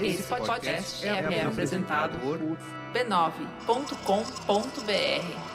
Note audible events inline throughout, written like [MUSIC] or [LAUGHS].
Esse podcast é, apresentado por b9.com.br.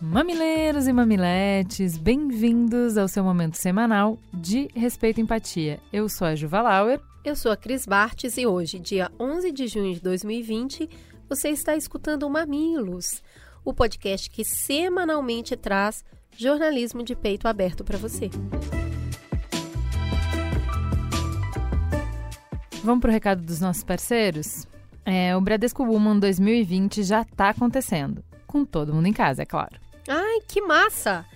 Mamileiros e mamiletes, bem-vindos ao seu momento semanal de Respeito e Empatia. Eu sou a Juva Lauer. Eu sou a Cris Bartes e hoje, dia 11 de junho de 2020, você está escutando Mamilos, o podcast que semanalmente traz jornalismo de peito aberto para você. Vamos para o recado dos nossos parceiros? É, o Bradesco Woman 2020 já está acontecendo, com todo mundo em casa, é claro. Ai, que massa!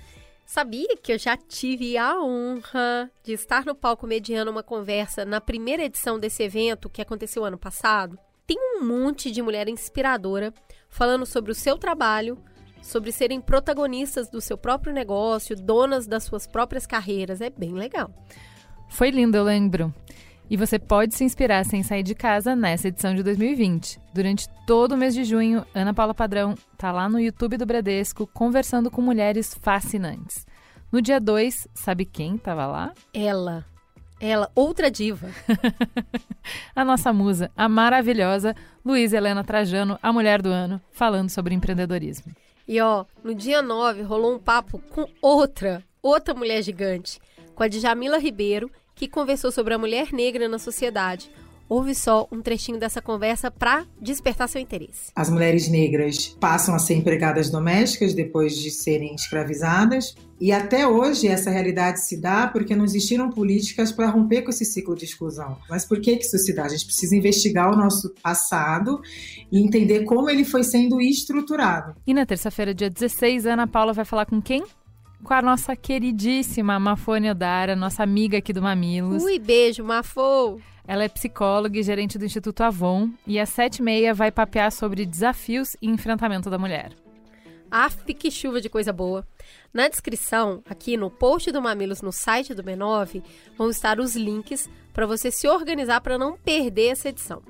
Sabia que eu já tive a honra de estar no palco mediando uma conversa na primeira edição desse evento que aconteceu ano passado? Tem um monte de mulher inspiradora falando sobre o seu trabalho, sobre serem protagonistas do seu próprio negócio, donas das suas próprias carreiras. É bem legal. Foi lindo, eu lembro. E você pode se inspirar sem sair de casa nessa edição de 2020. Durante todo o mês de junho, Ana Paula Padrão está lá no YouTube do Bradesco conversando com mulheres fascinantes. No dia 2, sabe quem estava lá? Ela. Ela, outra diva. [LAUGHS] a nossa musa, a maravilhosa Luísa Helena Trajano, a mulher do ano, falando sobre empreendedorismo. E ó, no dia 9 rolou um papo com outra, outra mulher gigante, com a Djamila Ribeiro, que conversou sobre a mulher negra na sociedade. Ouve só um trechinho dessa conversa para despertar seu interesse. As mulheres negras passam a ser empregadas domésticas depois de serem escravizadas. E até hoje essa realidade se dá porque não existiram políticas para romper com esse ciclo de exclusão. Mas por que, que isso se dá? A gente precisa investigar o nosso passado e entender como ele foi sendo estruturado. E na terça-feira, dia 16, Ana Paula vai falar com quem? Com a nossa queridíssima Mafone Odara, nossa amiga aqui do Mamilos. Ui, beijo, Mafô! Ela é psicóloga e gerente do Instituto Avon e às sete e meia vai papear sobre desafios e enfrentamento da mulher. Af, que chuva de coisa boa! Na descrição, aqui no post do Mamilos no site do B9, vão estar os links para você se organizar para não perder essa edição.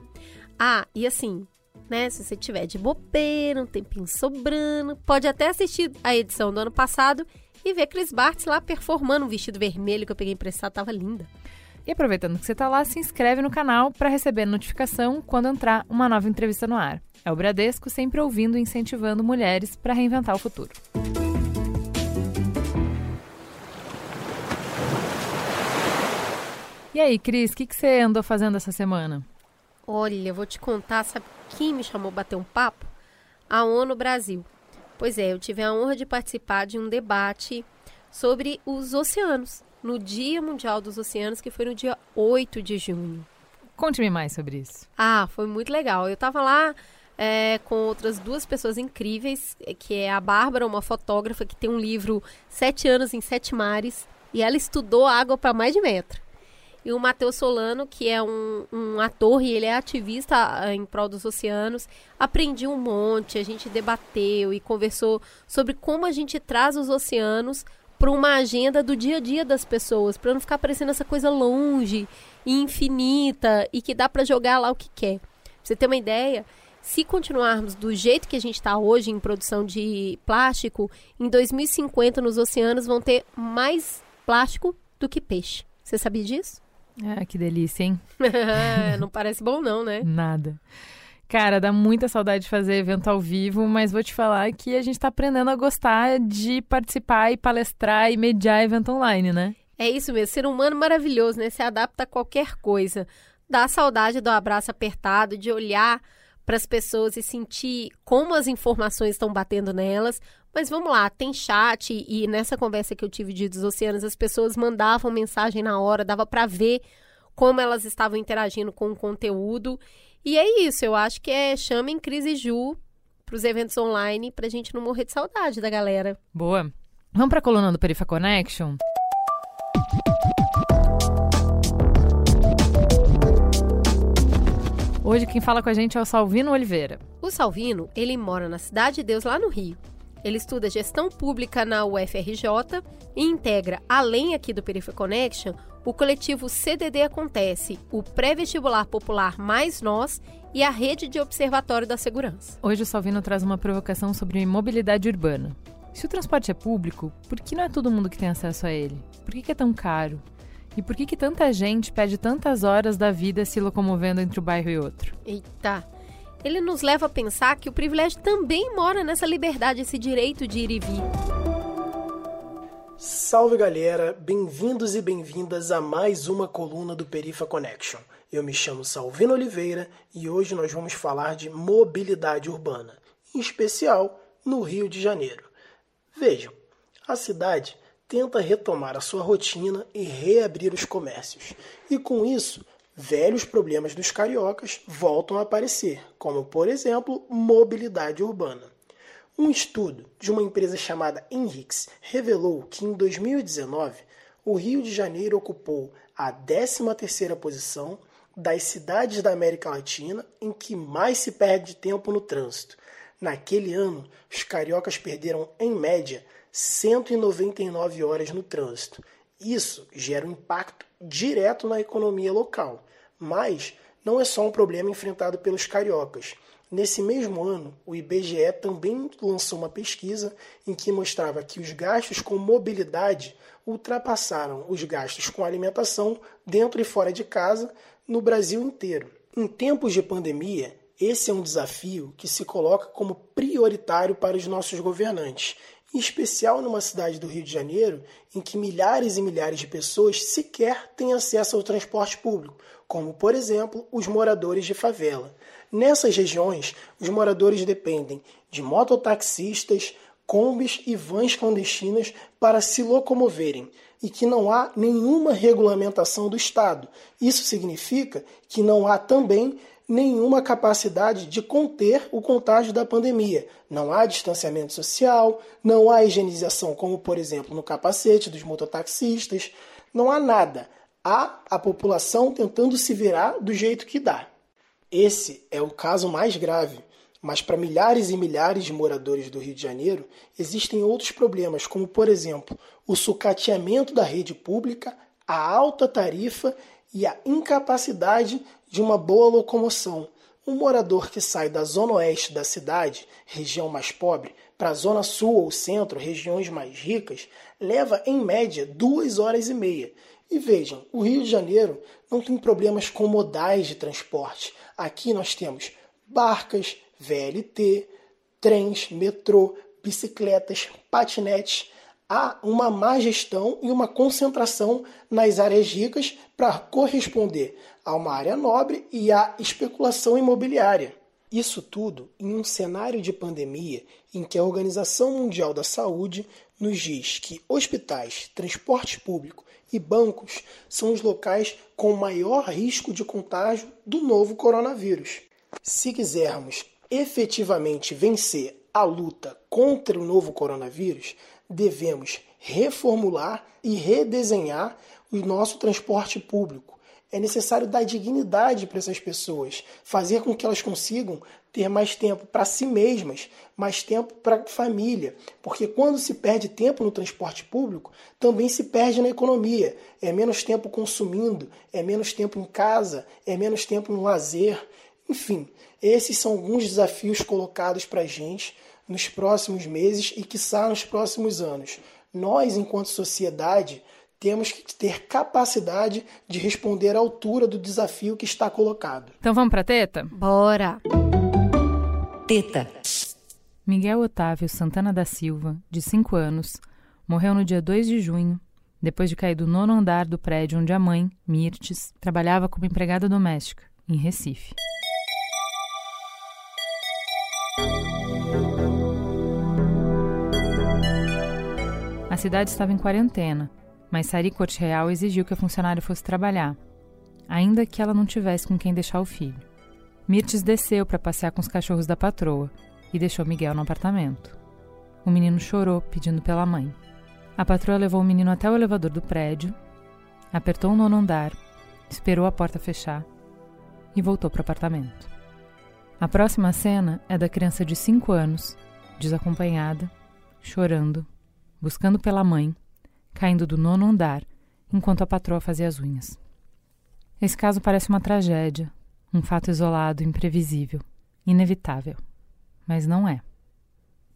Ah, e assim, né? Se você tiver de bobeira, um tempinho sobrando, pode até assistir a edição do ano passado e ver Chris Bartz lá performando um vestido vermelho que eu peguei emprestado, tava linda. E aproveitando que você está lá, se inscreve no canal para receber notificação quando entrar uma nova entrevista no ar. É o Bradesco sempre ouvindo e incentivando mulheres para reinventar o futuro. E aí, Cris, o que, que você andou fazendo essa semana? Olha, eu vou te contar, sabe quem me chamou bater um papo? A ONU Brasil. Pois é, eu tive a honra de participar de um debate sobre os oceanos, no Dia Mundial dos Oceanos, que foi no dia 8 de junho. Conte-me mais sobre isso. Ah, foi muito legal. Eu estava lá é, com outras duas pessoas incríveis, que é a Bárbara, uma fotógrafa que tem um livro Sete Anos em Sete Mares, e ela estudou água para mais de metro e o Matheus Solano, que é um, um, ator e ele é ativista ah, em prol dos oceanos. Aprendi um monte, a gente debateu e conversou sobre como a gente traz os oceanos para uma agenda do dia a dia das pessoas, para não ficar parecendo essa coisa longe e infinita e que dá para jogar lá o que quer. Pra você ter uma ideia, se continuarmos do jeito que a gente está hoje em produção de plástico, em 2050 nos oceanos vão ter mais plástico do que peixe. Você sabia disso? Ah, que delícia, hein? [LAUGHS] não parece bom, não, né? Nada. Cara, dá muita saudade de fazer evento ao vivo, mas vou te falar que a gente está aprendendo a gostar de participar e palestrar e mediar evento online, né? É isso mesmo, ser humano maravilhoso, né? Se adapta a qualquer coisa. Dá saudade do abraço apertado, de olhar para as pessoas e sentir como as informações estão batendo nelas. Mas vamos lá, tem chat e nessa conversa que eu tive de dos oceanos, as pessoas mandavam mensagem na hora, dava para ver como elas estavam interagindo com o conteúdo. E é isso, eu acho que é chamem Crise Ju para os eventos online para a gente não morrer de saudade da galera. Boa. Vamos para a coluna do Perifa Connection? Hoje quem fala com a gente é o Salvino Oliveira. O Salvino, ele mora na Cidade de Deus, lá no Rio. Ele estuda gestão pública na UFRJ e integra, além aqui do Perifa Connection, o coletivo CDD Acontece, o pré-vestibular popular Mais Nós e a rede de observatório da segurança. Hoje o Salvino traz uma provocação sobre mobilidade urbana. Se o transporte é público, por que não é todo mundo que tem acesso a ele? Por que, que é tão caro? E por que, que tanta gente perde tantas horas da vida se locomovendo entre um bairro e outro? Eita! Ele nos leva a pensar que o privilégio também mora nessa liberdade, esse direito de ir e vir. Salve galera, bem-vindos e bem-vindas a mais uma coluna do Perifa Connection. Eu me chamo Salvino Oliveira e hoje nós vamos falar de mobilidade urbana, em especial no Rio de Janeiro. Vejam, a cidade tenta retomar a sua rotina e reabrir os comércios, e com isso, velhos problemas dos cariocas voltam a aparecer, como por exemplo, mobilidade urbana. Um estudo de uma empresa chamada Enrix revelou que em 2019 o Rio de Janeiro ocupou a 13ª posição das cidades da América Latina em que mais se perde tempo no trânsito. Naquele ano, os cariocas perderam em média 199 horas no trânsito. Isso gera um impacto direto na economia local, mas não é só um problema enfrentado pelos cariocas. Nesse mesmo ano, o IBGE também lançou uma pesquisa em que mostrava que os gastos com mobilidade ultrapassaram os gastos com alimentação dentro e fora de casa no Brasil inteiro. Em tempos de pandemia, esse é um desafio que se coloca como prioritário para os nossos governantes, em especial numa cidade do Rio de Janeiro em que milhares e milhares de pessoas sequer têm acesso ao transporte público, como, por exemplo, os moradores de favela. Nessas regiões, os moradores dependem de mototaxistas, combis e vans clandestinas para se locomoverem e que não há nenhuma regulamentação do Estado. Isso significa que não há também nenhuma capacidade de conter o contágio da pandemia. Não há distanciamento social, não há higienização, como por exemplo no capacete dos mototaxistas, não há nada. Há a população tentando se virar do jeito que dá. Esse é o caso mais grave, mas para milhares e milhares de moradores do Rio de Janeiro existem outros problemas, como por exemplo o sucateamento da rede pública, a alta tarifa e a incapacidade de uma boa locomoção. Um morador que sai da zona oeste da cidade, região mais pobre, para a zona sul ou centro, regiões mais ricas, leva em média duas horas e meia. E vejam, o Rio de Janeiro não tem problemas com modais de transporte. Aqui nós temos barcas, VLT, trens, metrô, bicicletas, patinetes. Há uma má gestão e uma concentração nas áreas ricas para corresponder a uma área nobre e à especulação imobiliária. Isso tudo em um cenário de pandemia em que a Organização Mundial da Saúde nos diz que hospitais, transporte público e bancos são os locais com maior risco de contágio do novo coronavírus. Se quisermos efetivamente vencer a luta contra o novo coronavírus, devemos reformular e redesenhar o nosso transporte público, é necessário dar dignidade para essas pessoas, fazer com que elas consigam ter mais tempo para si mesmas, mais tempo para a família. Porque quando se perde tempo no transporte público, também se perde na economia. É menos tempo consumindo, é menos tempo em casa, é menos tempo no lazer. Enfim, esses são alguns desafios colocados para a gente nos próximos meses e, quiçá, nos próximos anos. Nós, enquanto sociedade, temos que ter capacidade de responder à altura do desafio que está colocado. Então vamos para teta? Bora! Teta. Miguel Otávio Santana da Silva, de 5 anos, morreu no dia 2 de junho, depois de cair do nono andar do prédio onde a mãe, Mirtes, trabalhava como empregada doméstica, em Recife. A cidade estava em quarentena mas Sari Corte Real exigiu que a funcionária fosse trabalhar, ainda que ela não tivesse com quem deixar o filho. Mirtes desceu para passear com os cachorros da patroa e deixou Miguel no apartamento. O menino chorou, pedindo pela mãe. A patroa levou o menino até o elevador do prédio, apertou o nono andar, esperou a porta fechar e voltou para o apartamento. A próxima cena é da criança de 5 anos, desacompanhada, chorando, buscando pela mãe, caindo do nono andar enquanto a patroa fazia as unhas. Esse caso parece uma tragédia, um fato isolado, imprevisível, inevitável. Mas não é.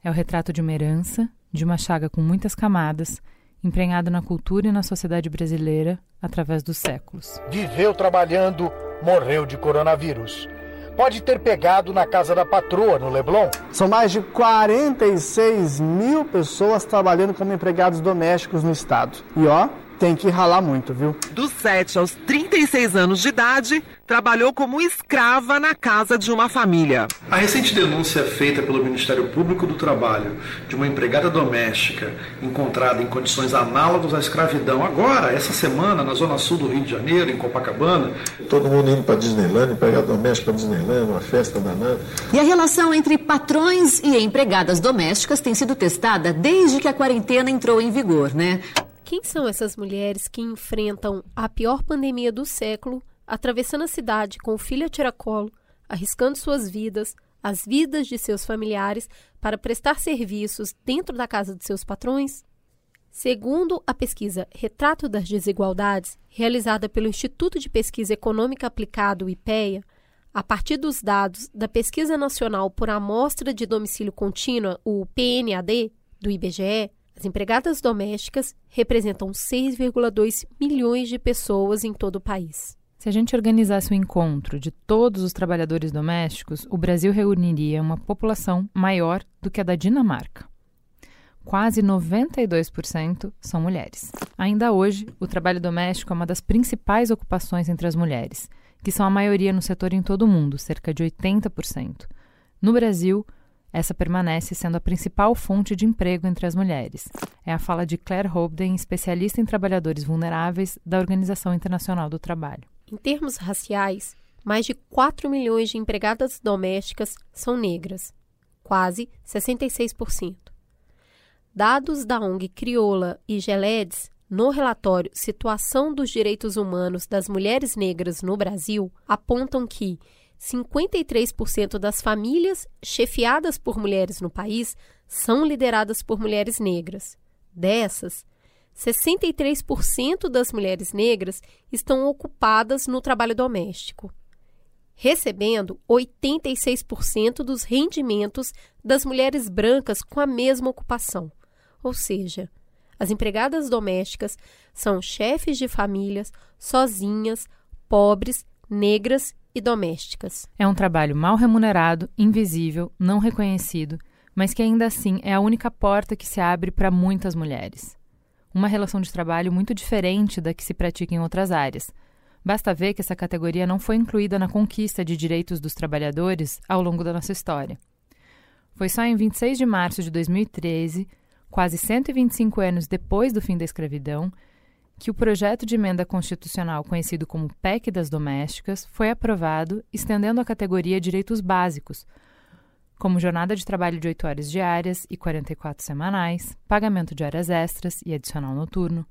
É o retrato de uma herança, de uma chaga com muitas camadas, emprenhado na cultura e na sociedade brasileira através dos séculos. Viveu trabalhando, morreu de coronavírus. Pode ter pegado na casa da patroa, no Leblon. São mais de 46 mil pessoas trabalhando como empregados domésticos no estado. E ó, tem que ralar muito, viu? Dos 7 aos 36 anos de idade, trabalhou como escrava na casa de uma família. A recente denúncia feita pelo Ministério Público do Trabalho de uma empregada doméstica encontrada em condições análogas à escravidão, agora, essa semana, na zona sul do Rio de Janeiro, em Copacabana. Todo mundo indo para Disneyland, empregada doméstica para Disneyland, uma festa danada. E a relação entre patrões e empregadas domésticas tem sido testada desde que a quarentena entrou em vigor, né? Quem são essas mulheres que enfrentam a pior pandemia do século, atravessando a cidade com o filho a tiracolo, arriscando suas vidas, as vidas de seus familiares, para prestar serviços dentro da casa de seus patrões? Segundo a pesquisa Retrato das Desigualdades, realizada pelo Instituto de Pesquisa Econômica Aplicado, IPEA, a partir dos dados da Pesquisa Nacional por Amostra de Domicílio Contínua, o PNAD, do IBGE, as empregadas domésticas representam 6,2 milhões de pessoas em todo o país. Se a gente organizasse o encontro de todos os trabalhadores domésticos, o Brasil reuniria uma população maior do que a da Dinamarca. Quase 92% são mulheres. Ainda hoje, o trabalho doméstico é uma das principais ocupações entre as mulheres, que são a maioria no setor em todo o mundo, cerca de 80%. No Brasil, essa permanece sendo a principal fonte de emprego entre as mulheres. É a fala de Claire Hobden, especialista em trabalhadores vulneráveis da Organização Internacional do Trabalho. Em termos raciais, mais de 4 milhões de empregadas domésticas são negras, quase 66%. Dados da ONG Crioula e Geledes no relatório Situação dos Direitos Humanos das Mulheres Negras no Brasil apontam que 53% das famílias chefiadas por mulheres no país são lideradas por mulheres negras. Dessas, 63% das mulheres negras estão ocupadas no trabalho doméstico, recebendo 86% dos rendimentos das mulheres brancas com a mesma ocupação. Ou seja, as empregadas domésticas são chefes de famílias, sozinhas, pobres, negras e domésticas. É um trabalho mal remunerado, invisível, não reconhecido, mas que ainda assim é a única porta que se abre para muitas mulheres. Uma relação de trabalho muito diferente da que se pratica em outras áreas. Basta ver que essa categoria não foi incluída na conquista de direitos dos trabalhadores ao longo da nossa história. Foi só em 26 de março de 2013, quase 125 anos depois do fim da escravidão, que o projeto de emenda constitucional conhecido como PEC das Domésticas foi aprovado, estendendo a categoria direitos básicos, como jornada de trabalho de 8 horas diárias e 44 semanais, pagamento de horas extras e adicional noturno,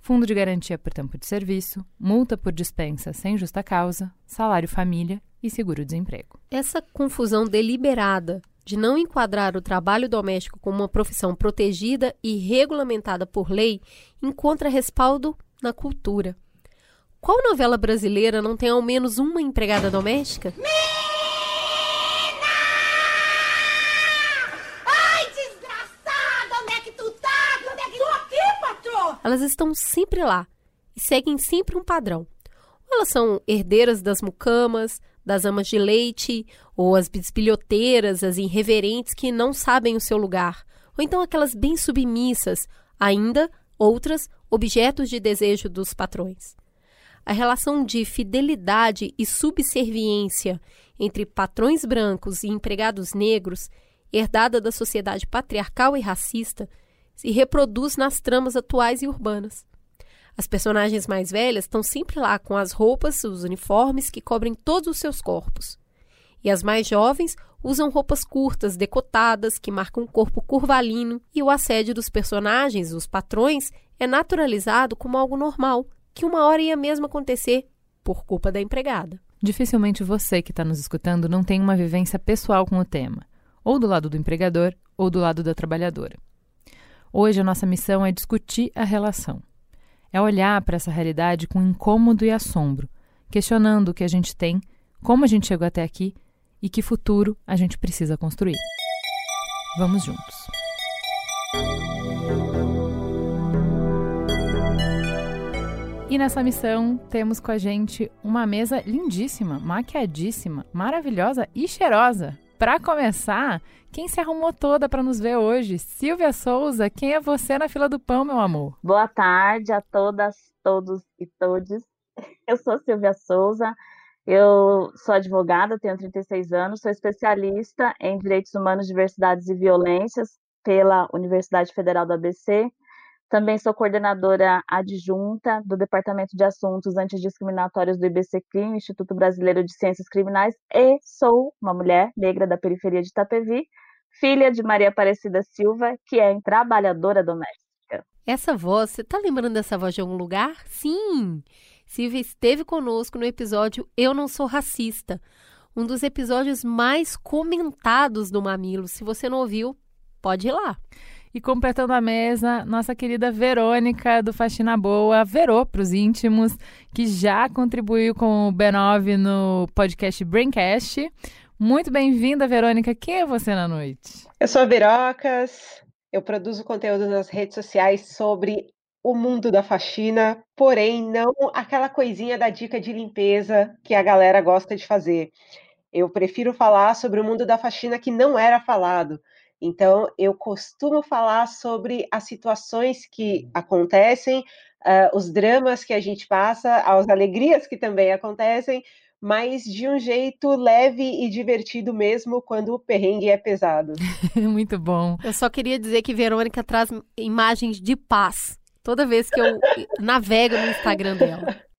fundo de garantia por tempo de serviço, multa por dispensa sem justa causa, salário família e seguro-desemprego. Essa confusão deliberada de não enquadrar o trabalho doméstico como uma profissão protegida e regulamentada por lei encontra respaldo na cultura. Qual novela brasileira não tem ao menos uma empregada doméstica? Mina! Ai, desgraçada! Onde é que tu tá? Onde é que tu aqui, patrão? Elas estão sempre lá e seguem sempre um padrão. Ou elas são herdeiras das mucamas, das amas de leite, ou as bisbilhoteiras, as irreverentes que não sabem o seu lugar, ou então aquelas bem submissas, ainda outras objetos de desejo dos patrões. A relação de fidelidade e subserviência entre patrões brancos e empregados negros, herdada da sociedade patriarcal e racista, se reproduz nas tramas atuais e urbanas. As personagens mais velhas estão sempre lá com as roupas, os uniformes que cobrem todos os seus corpos. E as mais jovens usam roupas curtas, decotadas, que marcam o corpo curvalino, e o assédio dos personagens, os patrões, é naturalizado como algo normal, que uma hora ia mesmo acontecer por culpa da empregada. Dificilmente você que está nos escutando não tem uma vivência pessoal com o tema, ou do lado do empregador ou do lado da trabalhadora. Hoje a nossa missão é discutir a relação. É olhar para essa realidade com incômodo e assombro, questionando o que a gente tem, como a gente chegou até aqui e que futuro a gente precisa construir. Vamos juntos. E nessa missão temos com a gente uma mesa lindíssima, maquiadíssima, maravilhosa e cheirosa. Para começar, quem se arrumou toda para nos ver hoje? Silvia Souza, quem é você na fila do pão, meu amor? Boa tarde a todas, todos e todes. Eu sou Silvia Souza, eu sou advogada, tenho 36 anos, sou especialista em direitos humanos, diversidades e violências pela Universidade Federal do ABC também sou coordenadora adjunta do Departamento de Assuntos Antidiscriminatórios do IBCCRIM, Instituto Brasileiro de Ciências Criminais, e sou uma mulher negra da periferia de Itapevi, filha de Maria Aparecida Silva, que é trabalhadora doméstica. Essa voz, você tá lembrando dessa voz de algum lugar? Sim! Silvia esteve conosco no episódio Eu Não Sou Racista, um dos episódios mais comentados do Mamilo. Se você não ouviu, pode ir lá. E completando a mesa, nossa querida Verônica do Faxina Boa, Verô para os íntimos, que já contribuiu com o B9 no podcast Braincast. Muito bem-vinda, Verônica. Quem é você na noite? Eu sou a Verocas, eu produzo conteúdo nas redes sociais sobre o mundo da faxina, porém não aquela coisinha da dica de limpeza que a galera gosta de fazer. Eu prefiro falar sobre o mundo da faxina que não era falado então, eu costumo falar sobre as situações que acontecem, uh, os dramas que a gente passa, as alegrias que também acontecem, mas de um jeito leve e divertido mesmo quando o perrengue é pesado. [LAUGHS] Muito bom. Eu só queria dizer que Verônica traz imagens de paz toda vez que eu navego no Instagram dela. [LAUGHS]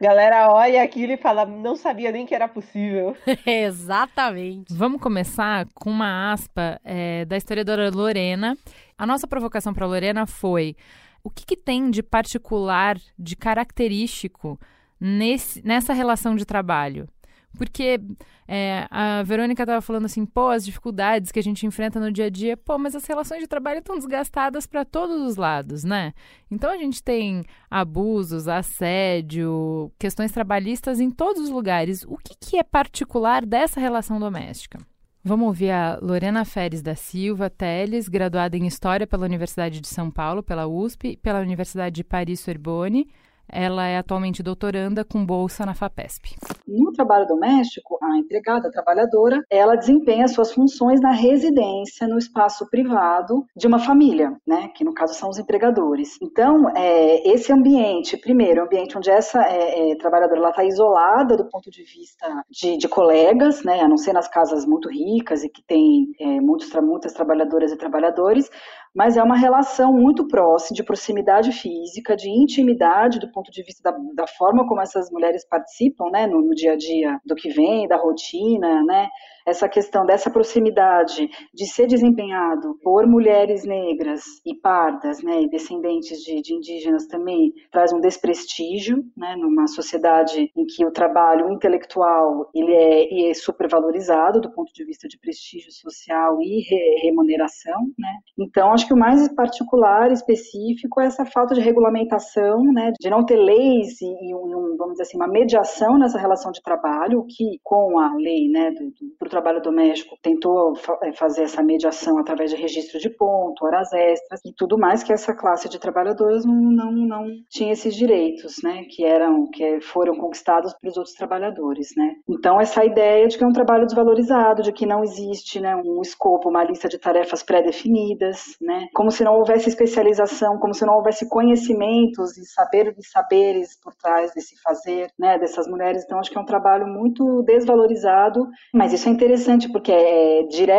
Galera olha aquilo e fala, não sabia nem que era possível. [LAUGHS] Exatamente. Vamos começar com uma aspa é, da historiadora Lorena. A nossa provocação para Lorena foi: o que, que tem de particular, de característico nesse, nessa relação de trabalho? Porque é, a Verônica estava falando assim, pô, as dificuldades que a gente enfrenta no dia a dia, pô, mas as relações de trabalho estão desgastadas para todos os lados, né? Então a gente tem abusos, assédio, questões trabalhistas em todos os lugares. O que, que é particular dessa relação doméstica? Vamos ouvir a Lorena Feres da Silva Teles, graduada em História pela Universidade de São Paulo, pela USP, pela Universidade de Paris-Sorbonne, ela é atualmente doutoranda com bolsa na FAPESP. No trabalho doméstico, a empregada, a trabalhadora, ela desempenha suas funções na residência, no espaço privado de uma família, né? Que no caso são os empregadores. Então, é, esse ambiente, primeiro, ambiente onde essa é, é, trabalhadora está isolada do ponto de vista de, de, colegas, né? A não ser nas casas muito ricas e que tem é, muitos, muitas trabalhadoras e trabalhadores, mas é uma relação muito próxima, de proximidade física, de intimidade do ponto de vista da, da forma como essas mulheres participam, né, no, no, dia a dia do que vem, da rotina, né, essa questão dessa proximidade de ser desempenhado por mulheres negras e pardas, né, e descendentes de, de indígenas também traz um desprestígio, né, numa sociedade em que o trabalho intelectual ele é, é supervalorizado do ponto de vista de prestígio social e re, remuneração, né. Então acho que o mais particular, específico, é essa falta de regulamentação, né, de não ter leis e, e um, vamos dizer assim, uma mediação nessa relação de trabalho, que com a lei, né, do, do trabalho doméstico tentou eh, fazer essa mediação através de registro de ponto, horas extras e tudo mais que essa classe de trabalhadores não, não, não tinha esses direitos, né, que eram que foram conquistados pelos outros trabalhadores, né. Então essa ideia de que é um trabalho desvalorizado, de que não existe, né, um escopo, uma lista de tarefas pré-definidas, né, como se não houvesse especialização, como se não houvesse conhecimentos e saber de saberes por trás desse fazer, né, dessas mulheres. Então acho que é um trabalho muito desvalorizado, mas isso é interessante interessante porque é, dire,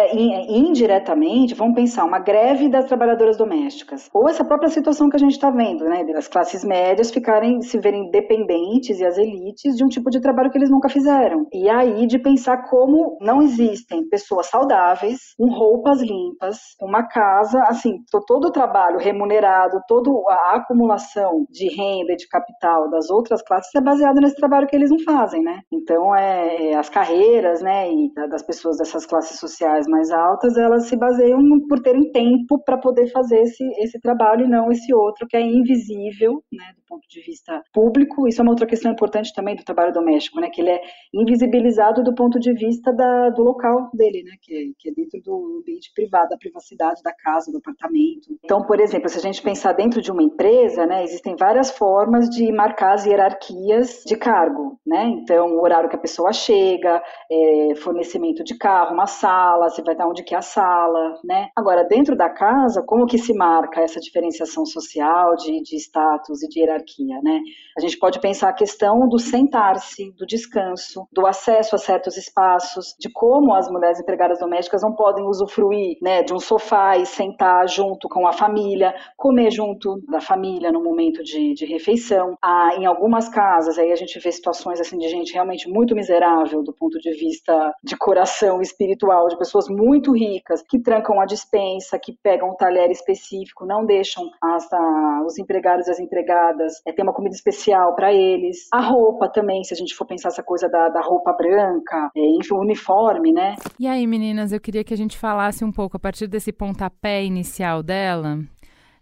indiretamente, vamos pensar, uma greve das trabalhadoras domésticas, ou essa própria situação que a gente está vendo, né, das classes médias ficarem, se verem dependentes e as elites de um tipo de trabalho que eles nunca fizeram. E aí de pensar como não existem pessoas saudáveis, com roupas limpas, uma casa, assim, todo o trabalho remunerado, toda a acumulação de renda, de de capital das outras classes é baseado nesse trabalho que eles não fazem, né? Então, é, é as carreiras, né, e das pessoas dessas classes sociais mais altas, elas se baseiam por terem tempo para poder fazer esse, esse trabalho e não esse outro que é invisível, né, do ponto de vista público. Isso é uma outra questão importante também do trabalho doméstico, né, que ele é invisibilizado do ponto de vista da, do local dele, né, que, é, que é dentro do ambiente privado, da privacidade da casa, do apartamento. Então, por exemplo, se a gente pensar dentro de uma empresa, né, existem várias formas de marcar as hierarquias de cargo, né? Então, o horário que a pessoa chega, é, fornecimento de carro, uma sala, você vai dar onde que é a sala, né? Agora, dentro da casa, como que se marca essa diferenciação social de, de status e de hierarquia, né? A gente pode pensar a questão do sentar-se, do descanso, do acesso a certos espaços, de como as mulheres empregadas domésticas não podem usufruir, né, de um sofá e sentar junto com a família, comer junto da família no momento de, de refeição. Ah, em algumas casas, aí a gente vê situações assim de gente realmente muito miserável do ponto de vista de coração espiritual, de pessoas muito ricas que trancam a dispensa, que pegam um talher específico, não deixam as, a, os empregados e as empregadas é, ter uma comida especial para eles. A roupa também, se a gente for pensar essa coisa da, da roupa branca, é, enfim, o uniforme, né? E aí, meninas, eu queria que a gente falasse um pouco a partir desse pontapé inicial dela.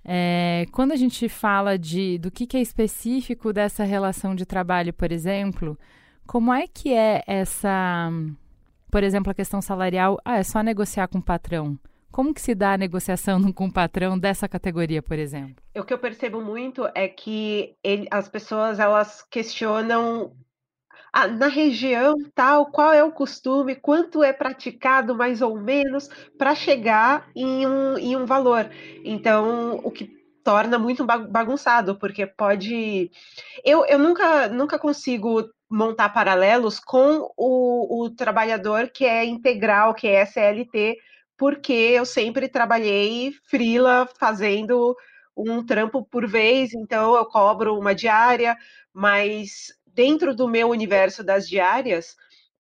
É, quando a gente fala de do que, que é específico dessa relação de trabalho, por exemplo, como é que é essa, por exemplo, a questão salarial? Ah, é só negociar com o patrão. Como que se dá a negociação [LAUGHS] com o patrão dessa categoria, por exemplo? O que eu percebo muito é que ele, as pessoas elas questionam ah, na região tal, qual é o costume, quanto é praticado mais ou menos para chegar em um, em um valor. Então, o que torna muito bagunçado, porque pode. Eu, eu nunca, nunca consigo montar paralelos com o, o trabalhador que é integral, que é SLT, porque eu sempre trabalhei frila fazendo um trampo por vez, então eu cobro uma diária, mas dentro do meu universo das diárias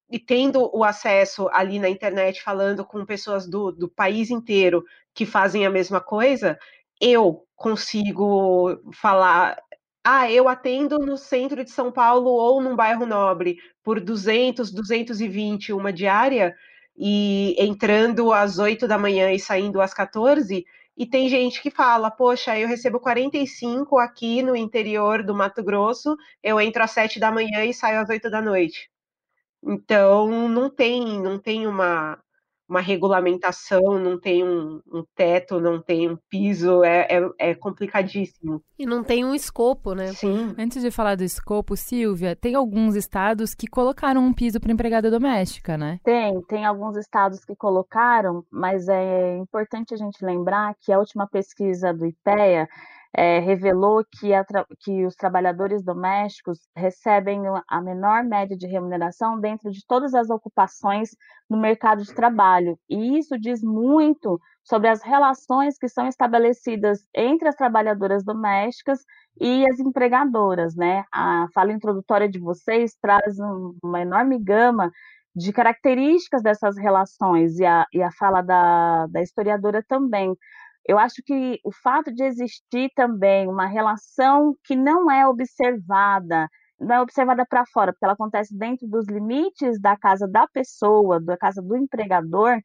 e tendo o acesso ali na internet falando com pessoas do, do país inteiro que fazem a mesma coisa, eu consigo falar ah, eu atendo no centro de São Paulo ou num bairro nobre por 200, 220 uma diária e entrando às 8 da manhã e saindo às 14, e tem gente que fala, poxa, eu recebo 45 aqui no interior do Mato Grosso, eu entro às 7 da manhã e saio às 8 da noite. Então, não tem, não tem uma, uma regulamentação, não tem um, um teto, não tem um piso, é, é, é, complicadíssimo. E não tem um escopo, né? Sim. Antes de falar do escopo, Silvia, tem alguns estados que colocaram um piso para empregada doméstica, né? Tem, tem alguns estados que colocaram, mas é importante a gente lembrar que a última pesquisa do IPEA é, revelou que, a, que, os trabalhadores domésticos recebem a menor média de remuneração dentro de todas as ocupações no mercado de trabalho. E isso diz muito sobre as relações que são estabelecidas entre as trabalhadoras domésticas e as empregadoras, né? A fala introdutória de vocês traz um, uma enorme gama de características dessas relações e a, e a fala da, da historiadora também. Eu acho que o fato de existir também uma relação que não é observada, não é observada para fora, porque ela acontece dentro dos limites da casa da pessoa, da casa do empregador,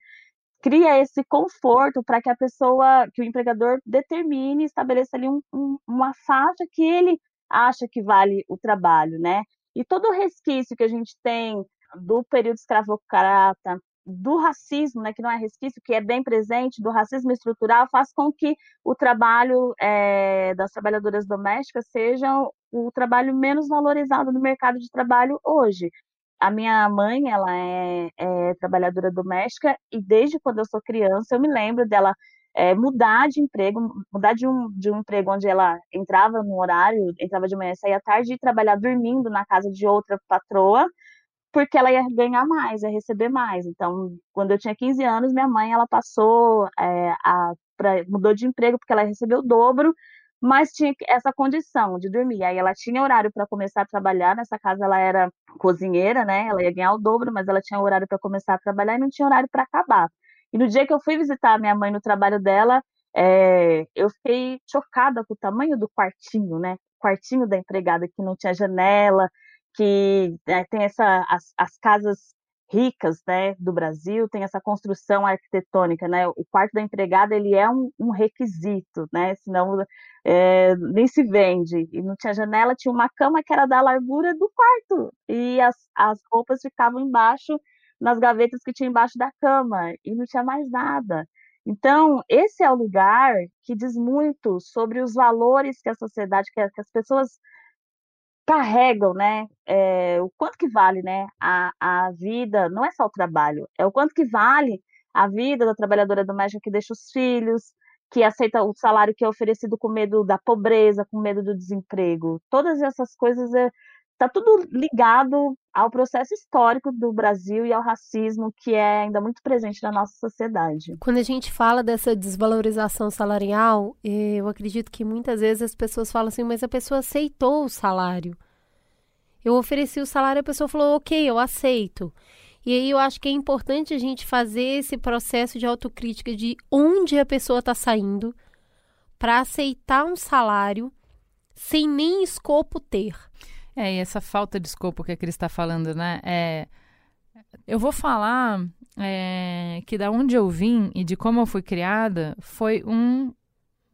cria esse conforto para que a pessoa, que o empregador determine, estabeleça ali um, um, uma faixa que ele acha que vale o trabalho, né? E todo o resquício que a gente tem do período escravocrata, do racismo, né, que não é resquício, que é bem presente, do racismo estrutural, faz com que o trabalho é, das trabalhadoras domésticas seja o trabalho menos valorizado no mercado de trabalho hoje. A minha mãe, ela é, é trabalhadora doméstica e desde quando eu sou criança eu me lembro dela é, mudar de emprego, mudar de um, de um emprego onde ela entrava no horário, entrava de manhã, saía tarde e trabalhar dormindo na casa de outra patroa, porque ela ia ganhar mais, ia receber mais. Então, quando eu tinha 15 anos, minha mãe ela passou é, a pra, mudou de emprego porque ela recebeu o dobro, mas tinha essa condição de dormir. Aí ela tinha horário para começar a trabalhar. Nessa casa ela era cozinheira, né? Ela ia ganhar o dobro, mas ela tinha horário para começar a trabalhar e não tinha horário para acabar. E no dia que eu fui visitar a minha mãe no trabalho dela, é, eu fiquei chocada com o tamanho do quartinho, né? quartinho da empregada que não tinha janela, que né, tem essa as, as casas ricas né, do Brasil tem essa construção arquitetônica, né? O quarto da empregada ele é um, um requisito, né? Senão é, nem se vende. E não tinha janela, tinha uma cama que era da largura do quarto e as, as roupas ficavam embaixo nas gavetas que tinha embaixo da cama e não tinha mais nada. Então, esse é o lugar que diz muito sobre os valores que a sociedade, que as pessoas carregam, né, é, o quanto que vale, né, a, a vida, não é só o trabalho, é o quanto que vale a vida da trabalhadora doméstica que deixa os filhos, que aceita o salário que é oferecido com medo da pobreza, com medo do desemprego. Todas essas coisas é, tá tudo ligado ao processo histórico do Brasil e ao racismo que é ainda muito presente na nossa sociedade. Quando a gente fala dessa desvalorização salarial, eu acredito que muitas vezes as pessoas falam assim, mas a pessoa aceitou o salário. Eu ofereci o salário, a pessoa falou, ok, eu aceito. E aí eu acho que é importante a gente fazer esse processo de autocrítica de onde a pessoa está saindo para aceitar um salário sem nem escopo ter. É, e essa falta de escopo que a Cris está falando, né? É, eu vou falar é, que da onde eu vim e de como eu fui criada foi um,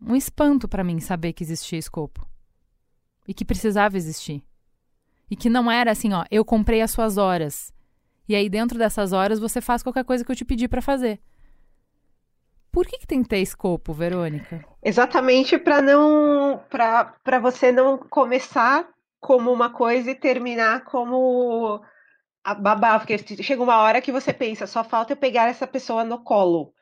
um espanto para mim saber que existia escopo e que precisava existir. E que não era assim, ó, eu comprei as suas horas. E aí dentro dessas horas você faz qualquer coisa que eu te pedi para fazer. Por que, que tem que ter escopo, Verônica? Exatamente para não para você não começar como uma coisa e terminar como a babá, porque chega uma hora que você pensa, só falta eu pegar essa pessoa no colo.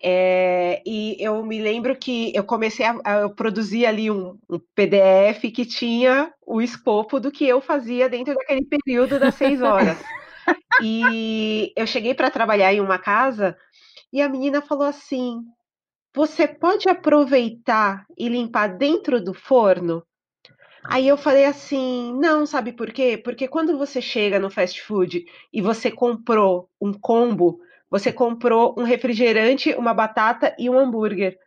É, e eu me lembro que eu comecei a, a eu produzir ali um, um, PDF que tinha o escopo do que eu fazia dentro daquele período das seis horas. e eu cheguei para trabalhar em uma casa e a menina falou assim: Você pode aproveitar e limpar dentro do forno? Aí eu falei assim: não, sabe por quê? Porque quando você chega no fast food e você comprou um combo, você comprou um refrigerante, uma batata e um hambúrguer.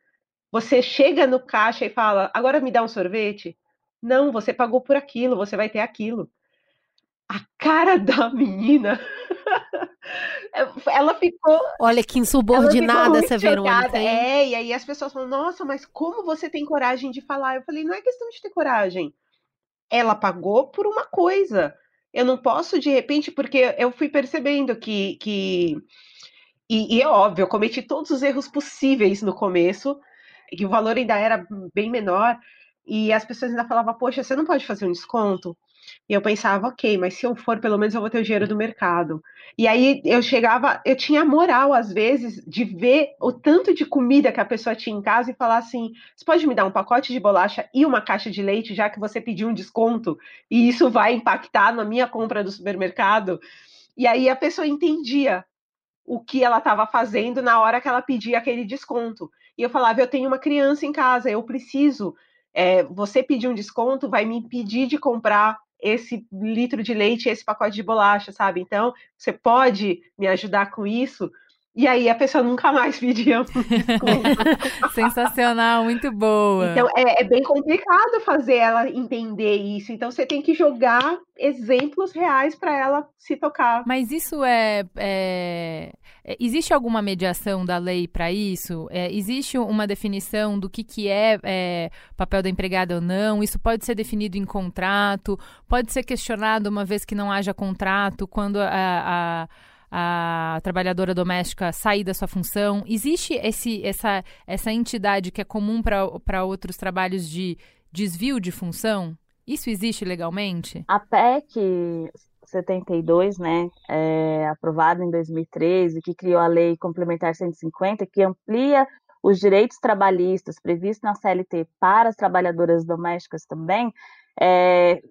Você chega no caixa e fala: agora me dá um sorvete? Não, você pagou por aquilo, você vai ter aquilo. A cara da menina. [LAUGHS] ela ficou. Olha que insubordinada essa Verônica. É, e aí as pessoas falam: nossa, mas como você tem coragem de falar? Eu falei: não é questão de ter coragem ela pagou por uma coisa. Eu não posso, de repente, porque eu fui percebendo que. que e, e é óbvio, eu cometi todos os erros possíveis no começo, que o valor ainda era bem menor, e as pessoas ainda falavam, poxa, você não pode fazer um desconto? E eu pensava, ok, mas se eu for, pelo menos eu vou ter o dinheiro do mercado. E aí eu chegava, eu tinha moral, às vezes, de ver o tanto de comida que a pessoa tinha em casa e falar assim: você pode me dar um pacote de bolacha e uma caixa de leite, já que você pediu um desconto, e isso vai impactar na minha compra do supermercado. E aí a pessoa entendia o que ela estava fazendo na hora que ela pedia aquele desconto. E eu falava: eu tenho uma criança em casa, eu preciso. É, você pedir um desconto vai me impedir de comprar esse litro de leite, esse pacote de bolacha, sabe? Então, você pode me ajudar com isso? E aí a pessoa nunca mais pedia [LAUGHS] Sensacional, muito boa. Então é, é, bem complicado fazer ela entender isso. Então você tem que jogar exemplos reais para ela se tocar. Mas isso é, é... é existe alguma mediação da lei para isso? É, existe uma definição do que, que é, é, papel da empregada ou não? Isso pode ser definido em contrato? Pode ser questionado uma vez que não haja contrato quando a, a a trabalhadora doméstica sair da sua função? Existe esse, essa, essa entidade que é comum para outros trabalhos de desvio de função? Isso existe legalmente? A PEC 72, né, é, aprovada em 2013, que criou a Lei Complementar 150, que amplia os direitos trabalhistas previstos na CLT para as trabalhadoras domésticas também, é,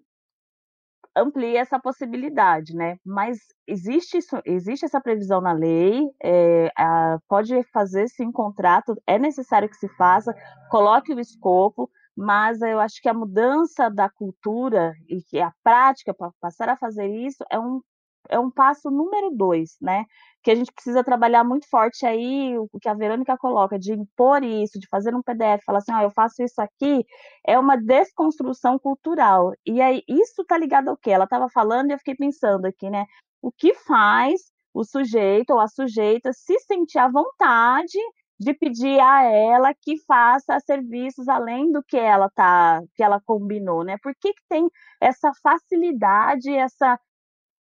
amplia essa possibilidade, né? Mas existe isso, existe essa previsão na lei, é, a, pode fazer sim contrato, é necessário que se faça, coloque o escopo, mas eu acho que a mudança da cultura e que a prática para passar a fazer isso é um é um passo número dois, né? Que a gente precisa trabalhar muito forte aí, o que a Verônica coloca, de impor isso, de fazer um PDF, falar assim, eu faço isso aqui, é uma desconstrução cultural. E aí, isso tá ligado ao quê? Ela estava falando e eu fiquei pensando aqui, né? O que faz o sujeito ou a sujeita se sentir à vontade de pedir a ela que faça serviços além do que ela tá, que ela combinou, né? Por que, que tem essa facilidade, essa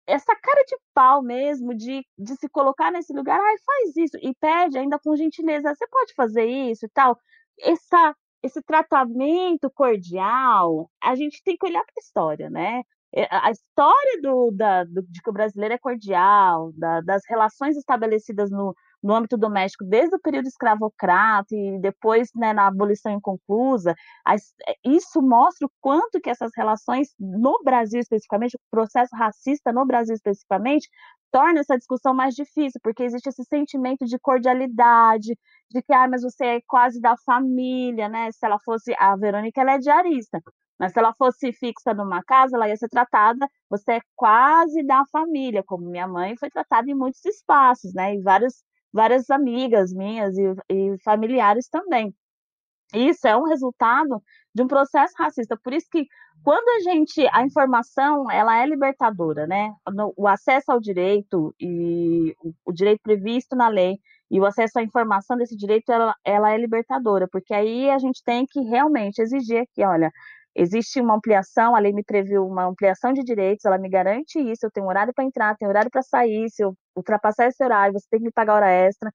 essa cara de pau mesmo de, de se colocar nesse lugar, ai, faz isso, e pede ainda com gentileza, você pode fazer isso e tal. Essa, esse tratamento cordial, a gente tem que olhar para a história, né? A história do, da, do, de que o brasileiro é cordial, da, das relações estabelecidas no, no âmbito doméstico desde o período escravocrata e depois né, na abolição inconclusa, é, isso mostra o quanto que essas relações no Brasil especificamente, o processo racista no Brasil especificamente, torna essa discussão mais difícil, porque existe esse sentimento de cordialidade, de que, ah, mas você é quase da família, né? Se ela fosse, a Verônica, ela é diarista, mas se ela fosse fixa numa casa, ela ia ser tratada, você é quase da família, como minha mãe foi tratada em muitos espaços, né? Em vários várias amigas minhas e, e familiares também. Isso é um resultado de um processo racista. Por isso que quando a gente a informação ela é libertadora, né? O acesso ao direito e o direito previsto na lei e o acesso à informação desse direito ela, ela é libertadora, porque aí a gente tem que realmente exigir que, olha, Existe uma ampliação, a lei me previu uma ampliação de direitos, ela me garante isso, eu tenho horário para entrar, tenho horário para sair, se eu ultrapassar esse horário, você tem que me pagar hora extra,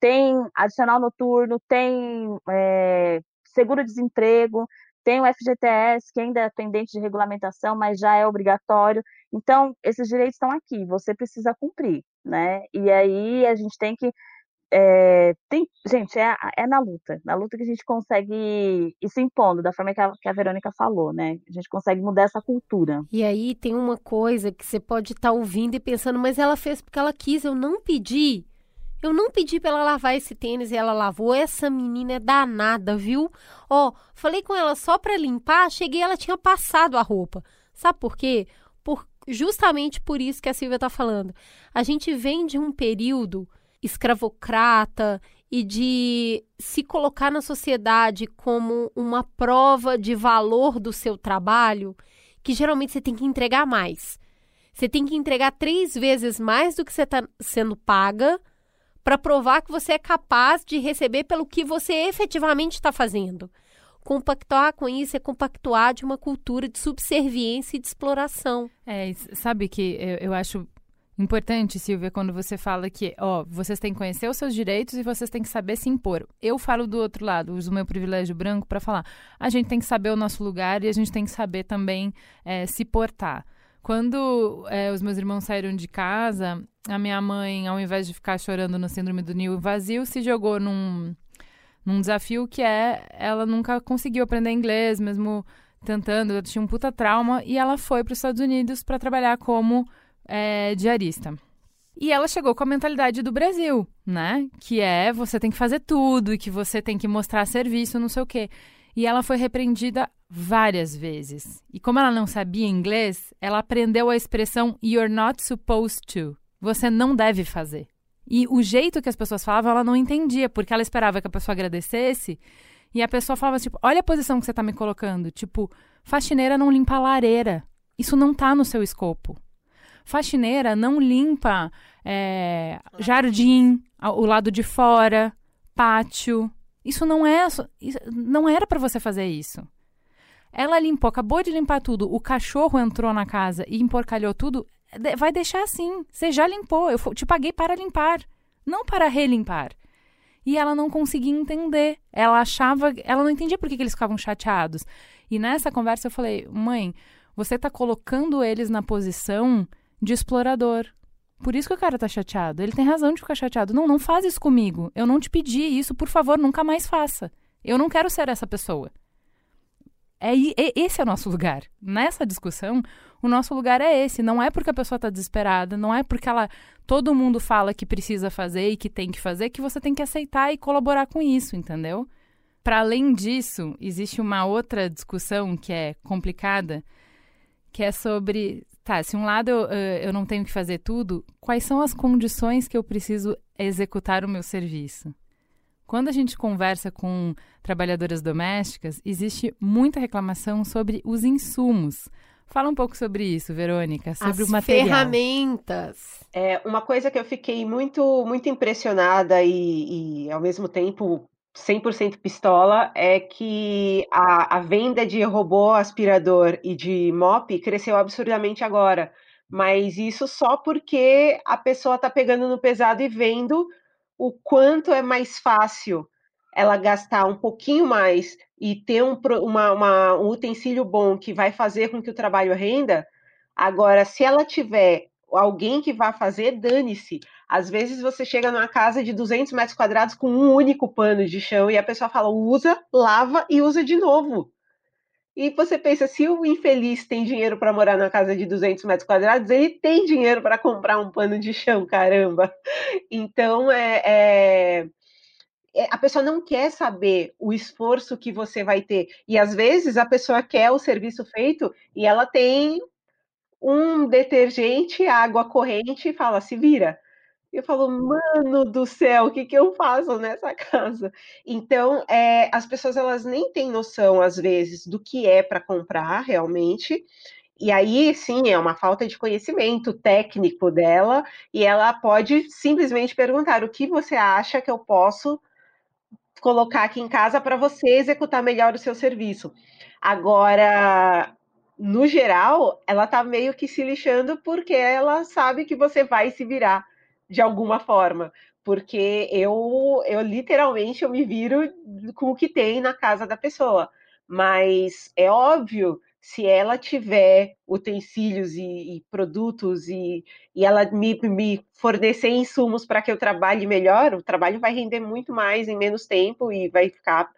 tem adicional noturno, tem é, seguro-desemprego, tem o FGTS, que ainda é pendente de regulamentação, mas já é obrigatório. Então, esses direitos estão aqui, você precisa cumprir, né? E aí a gente tem que é, tem, gente, é, é na luta, na luta que a gente consegue ir se impondo, da forma que a, que a Verônica falou, né? A gente consegue mudar essa cultura. E aí tem uma coisa que você pode estar tá ouvindo e pensando, mas ela fez porque ela quis, eu não pedi. Eu não pedi para ela lavar esse tênis e ela lavou. Essa menina é danada, viu? Ó, falei com ela só para limpar, cheguei ela tinha passado a roupa. Sabe por quê? Por, justamente por isso que a Silvia tá falando. A gente vem de um período escravocrata e de se colocar na sociedade como uma prova de valor do seu trabalho, que geralmente você tem que entregar mais. Você tem que entregar três vezes mais do que você está sendo paga para provar que você é capaz de receber pelo que você efetivamente está fazendo. Compactuar com isso é compactuar de uma cultura de subserviência e de exploração. É, sabe que eu, eu acho Importante, Silvia, quando você fala que, ó, vocês têm que conhecer os seus direitos e vocês têm que saber se impor. Eu falo do outro lado, uso o meu privilégio branco para falar. A gente tem que saber o nosso lugar e a gente tem que saber também é, se portar. Quando é, os meus irmãos saíram de casa, a minha mãe, ao invés de ficar chorando no síndrome do ninho vazio, se jogou num, num desafio que é ela nunca conseguiu aprender inglês, mesmo tentando, ela tinha um puta trauma, e ela foi para os Estados Unidos para trabalhar como é, diarista. E ela chegou com a mentalidade do Brasil, né? Que é você tem que fazer tudo e que você tem que mostrar serviço, não sei o quê. E ela foi repreendida várias vezes. E como ela não sabia inglês, ela aprendeu a expressão you're not supposed to. Você não deve fazer. E o jeito que as pessoas falavam, ela não entendia, porque ela esperava que a pessoa agradecesse. E a pessoa falava tipo: Olha a posição que você está me colocando. Tipo, faxineira não limpa a lareira. Isso não está no seu escopo. Faxineira não limpa é, jardim, o lado de fora, pátio. Isso não é, isso não era para você fazer isso. Ela limpou, acabou de limpar tudo. O cachorro entrou na casa e emporcalhou tudo. Vai deixar assim. Você já limpou. Eu te paguei para limpar, não para relimpar. E ela não conseguia entender. Ela achava, ela não entendia por que, que eles ficavam chateados. E nessa conversa eu falei, mãe, você está colocando eles na posição de explorador. Por isso que o cara tá chateado. Ele tem razão de ficar chateado. Não, não faz isso comigo. Eu não te pedi isso, por favor, nunca mais faça. Eu não quero ser essa pessoa. É, é, esse é o nosso lugar. Nessa discussão, o nosso lugar é esse. Não é porque a pessoa está desesperada, não é porque ela todo mundo fala que precisa fazer e que tem que fazer que você tem que aceitar e colaborar com isso, entendeu? Para além disso, existe uma outra discussão que é complicada, que é sobre Tá, se um lado eu, eu não tenho que fazer tudo, quais são as condições que eu preciso executar o meu serviço? Quando a gente conversa com trabalhadoras domésticas, existe muita reclamação sobre os insumos. Fala um pouco sobre isso, Verônica, sobre As o material. ferramentas. É, uma coisa que eu fiquei muito, muito impressionada e, e ao mesmo tempo 100% pistola é que a, a venda de robô aspirador e de mop cresceu absurdamente agora. Mas isso só porque a pessoa está pegando no pesado e vendo o quanto é mais fácil ela gastar um pouquinho mais e ter um, uma, uma, um utensílio bom que vai fazer com que o trabalho renda. Agora, se ela tiver alguém que vá fazer, dane-se. Às vezes você chega numa casa de 200 metros quadrados com um único pano de chão e a pessoa fala, usa, lava e usa de novo. E você pensa, se o infeliz tem dinheiro para morar na casa de 200 metros quadrados, ele tem dinheiro para comprar um pano de chão, caramba. Então, é, é, é, a pessoa não quer saber o esforço que você vai ter. E às vezes a pessoa quer o serviço feito e ela tem um detergente, água corrente e fala, se vira. Eu falo, mano do céu, o que, que eu faço nessa casa? Então, é, as pessoas elas nem têm noção, às vezes, do que é para comprar realmente. E aí, sim, é uma falta de conhecimento técnico dela, e ela pode simplesmente perguntar: o que você acha que eu posso colocar aqui em casa para você executar melhor o seu serviço? Agora, no geral, ela tá meio que se lixando porque ela sabe que você vai se virar de alguma forma, porque eu, eu literalmente eu me viro com o que tem na casa da pessoa. Mas é óbvio, se ela tiver utensílios e, e produtos e, e ela me, me fornecer insumos para que eu trabalhe melhor, o trabalho vai render muito mais em menos tempo e vai ficar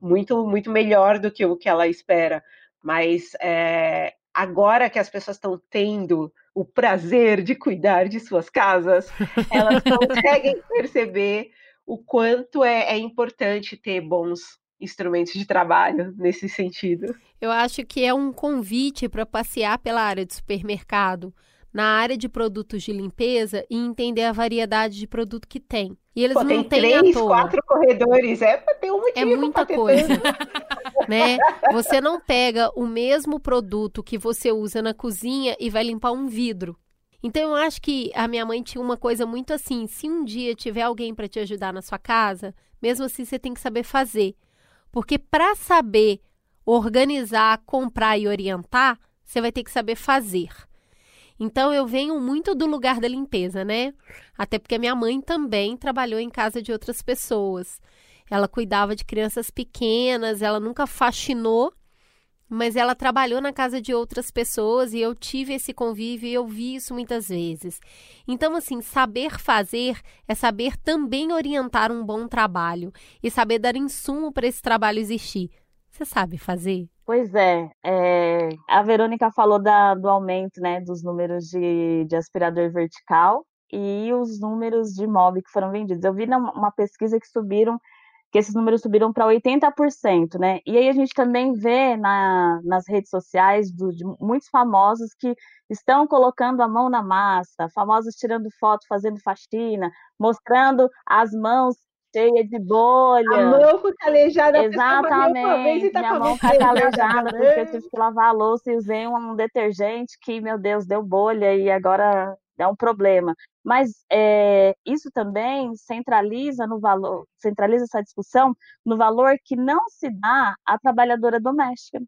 muito, muito melhor do que o que ela espera. Mas é, agora que as pessoas estão tendo o prazer de cuidar de suas casas, elas conseguem [LAUGHS] perceber o quanto é, é importante ter bons instrumentos de trabalho nesse sentido. Eu acho que é um convite para passear pela área de supermercado, na área de produtos de limpeza e entender a variedade de produto que tem. E eles Pô, não tem têm três, quatro corredores, é para ter um motivo. É muita coisa. [LAUGHS] né? Você não pega o mesmo produto que você usa na cozinha e vai limpar um vidro. Então eu acho que a minha mãe tinha uma coisa muito assim, se um dia tiver alguém para te ajudar na sua casa, mesmo assim você tem que saber fazer. Porque para saber organizar, comprar e orientar, você vai ter que saber fazer. Então eu venho muito do lugar da limpeza, né? Até porque minha mãe também trabalhou em casa de outras pessoas. Ela cuidava de crianças pequenas, ela nunca faxinou, mas ela trabalhou na casa de outras pessoas e eu tive esse convívio e eu vi isso muitas vezes. Então, assim, saber fazer é saber também orientar um bom trabalho e saber dar insumo para esse trabalho existir. Você sabe fazer? Pois é, é, a Verônica falou da, do aumento né, dos números de, de aspirador vertical e os números de mob que foram vendidos. Eu vi uma pesquisa que subiram, que esses números subiram para 80%, né? E aí a gente também vê na, nas redes sociais do, de muitos famosos que estão colocando a mão na massa, famosos tirando foto, fazendo faxina, mostrando as mãos cheia de bolha. A mão fica calejada, Exatamente. Uma vez e tá Minha com mão fica calejada porque eu tive que lavar a louça e usei um detergente que, meu Deus, deu bolha e agora é um problema. Mas é, isso também centraliza no valor, centraliza essa discussão no valor que não se dá à trabalhadora doméstica.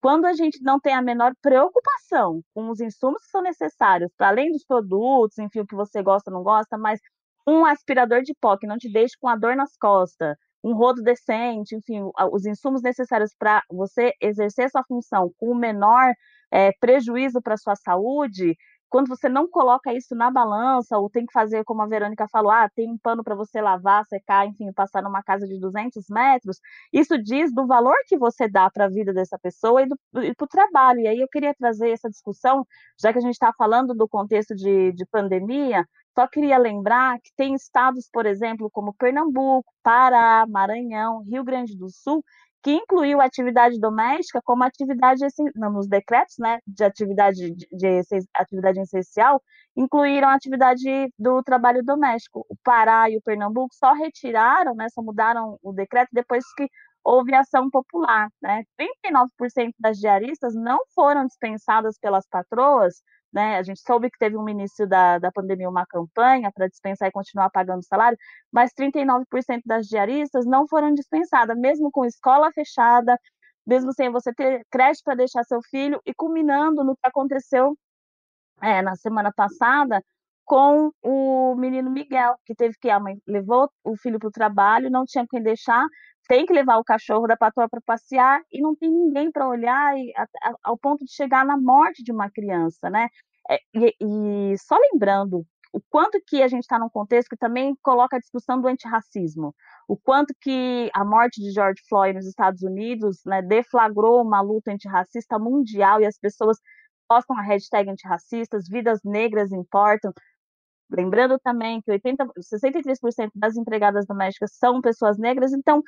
Quando a gente não tem a menor preocupação com os insumos que são necessários, para além dos produtos, enfim, o que você gosta ou não gosta, mas um aspirador de pó que não te deixe com a dor nas costas, um rodo decente, enfim, os insumos necessários para você exercer sua função com o menor é, prejuízo para sua saúde, quando você não coloca isso na balança, ou tem que fazer, como a Verônica falou, ah, tem um pano para você lavar, secar, enfim, passar numa casa de 200 metros, isso diz do valor que você dá para a vida dessa pessoa e, para o trabalho. E aí eu queria trazer essa discussão, já que a gente está falando do contexto de, de pandemia, só queria lembrar que tem estados, por exemplo, como Pernambuco, Pará, Maranhão, Rio Grande do Sul, que incluiu a atividade doméstica como atividade nos decretos, né, de atividade de, de, atividade essencial, incluíram a atividade do trabalho doméstico. O Pará e o Pernambuco só retiraram, né, só mudaram o decreto depois que houve ação popular, né? 39% das diaristas não foram dispensadas pelas patroas né? A gente soube que teve um início da, da pandemia uma campanha para dispensar e continuar pagando salário, mas 39% das diaristas não foram dispensadas, mesmo com escola fechada, mesmo sem você ter crédito para deixar seu filho, e culminando no que aconteceu é, na semana passada com o menino Miguel, que teve que a mãe levou o filho para o trabalho, não tinha quem deixar, tem que levar o cachorro da patroa para passear e não tem ninguém para olhar e, a, a, ao ponto de chegar na morte de uma criança, né? É, e, e, só lembrando o quanto que a gente está num contexto que também coloca a discussão do antirracismo, o quanto que a morte de George Floyd nos Estados Unidos né, deflagrou uma luta antirracista mundial e as pessoas postam a hashtag antirracistas, vidas negras importam, Lembrando também que 80, 63% das empregadas domésticas são pessoas negras, então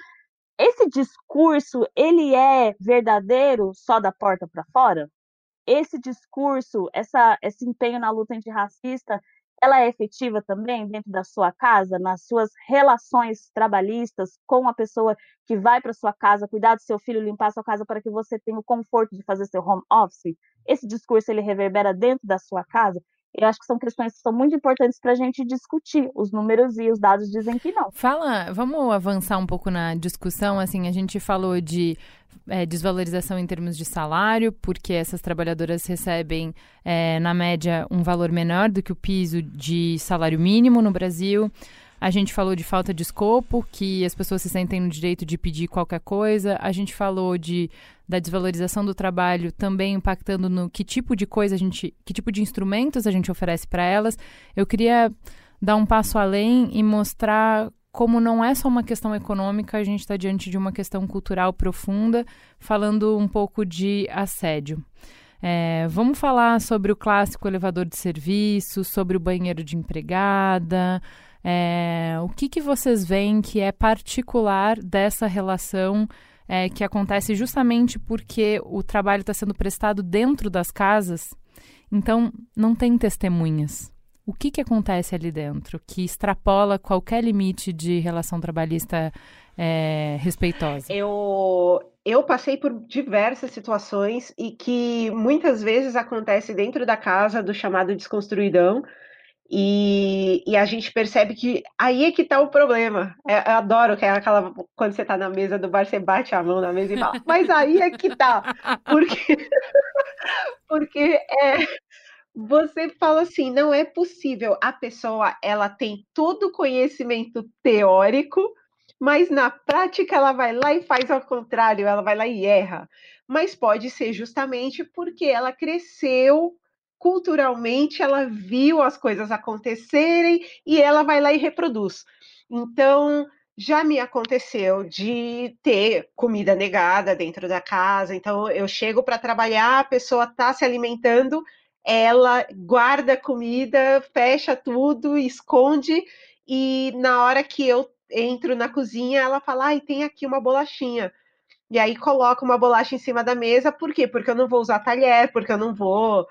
esse discurso, ele é verdadeiro só da porta para fora? Esse discurso, essa, esse empenho na luta antirracista, ela é efetiva também dentro da sua casa, nas suas relações trabalhistas com a pessoa que vai para sua casa, cuidar do seu filho, limpar sua casa para que você tenha o conforto de fazer seu home office? Esse discurso ele reverbera dentro da sua casa? Eu acho que são questões que são muito importantes para a gente discutir. Os números e os dados dizem que não. Fala, vamos avançar um pouco na discussão. Assim, a gente falou de é, desvalorização em termos de salário, porque essas trabalhadoras recebem, é, na média, um valor menor do que o piso de salário mínimo no Brasil. A gente falou de falta de escopo, que as pessoas se sentem no direito de pedir qualquer coisa. A gente falou de da desvalorização do trabalho também impactando no que tipo de coisa a gente, que tipo de instrumentos a gente oferece para elas. Eu queria dar um passo além e mostrar como não é só uma questão econômica, a gente está diante de uma questão cultural profunda, falando um pouco de assédio. É, vamos falar sobre o clássico elevador de serviço, sobre o banheiro de empregada, é, o que, que vocês veem que é particular dessa relação é, que acontece justamente porque o trabalho está sendo prestado dentro das casas, então não tem testemunhas. O que, que acontece ali dentro que extrapola qualquer limite de relação trabalhista é, respeitosa? Eu, eu passei por diversas situações e que muitas vezes acontece dentro da casa do chamado desconstruidão, e, e, a gente percebe que aí é que tá o problema. É, eu adoro que é aquela quando você tá na mesa do bar, você bate a mão na mesa e fala, mas aí é que tá. Porque, [LAUGHS] porque é, você fala assim, não é possível. A pessoa ela tem todo o conhecimento teórico, mas na prática ela vai lá e faz ao contrário, ela vai lá e erra. Mas pode ser justamente porque ela cresceu culturalmente ela viu as coisas acontecerem e ela vai lá e reproduz. Então, já me aconteceu de ter comida negada dentro da casa. Então, eu chego para trabalhar, a pessoa está se alimentando, ela guarda comida, fecha tudo, esconde, e na hora que eu entro na cozinha, ela fala: ai, tem aqui uma bolachinha. E aí coloca uma bolacha em cima da mesa, por quê? Porque eu não vou usar talher, porque eu não vou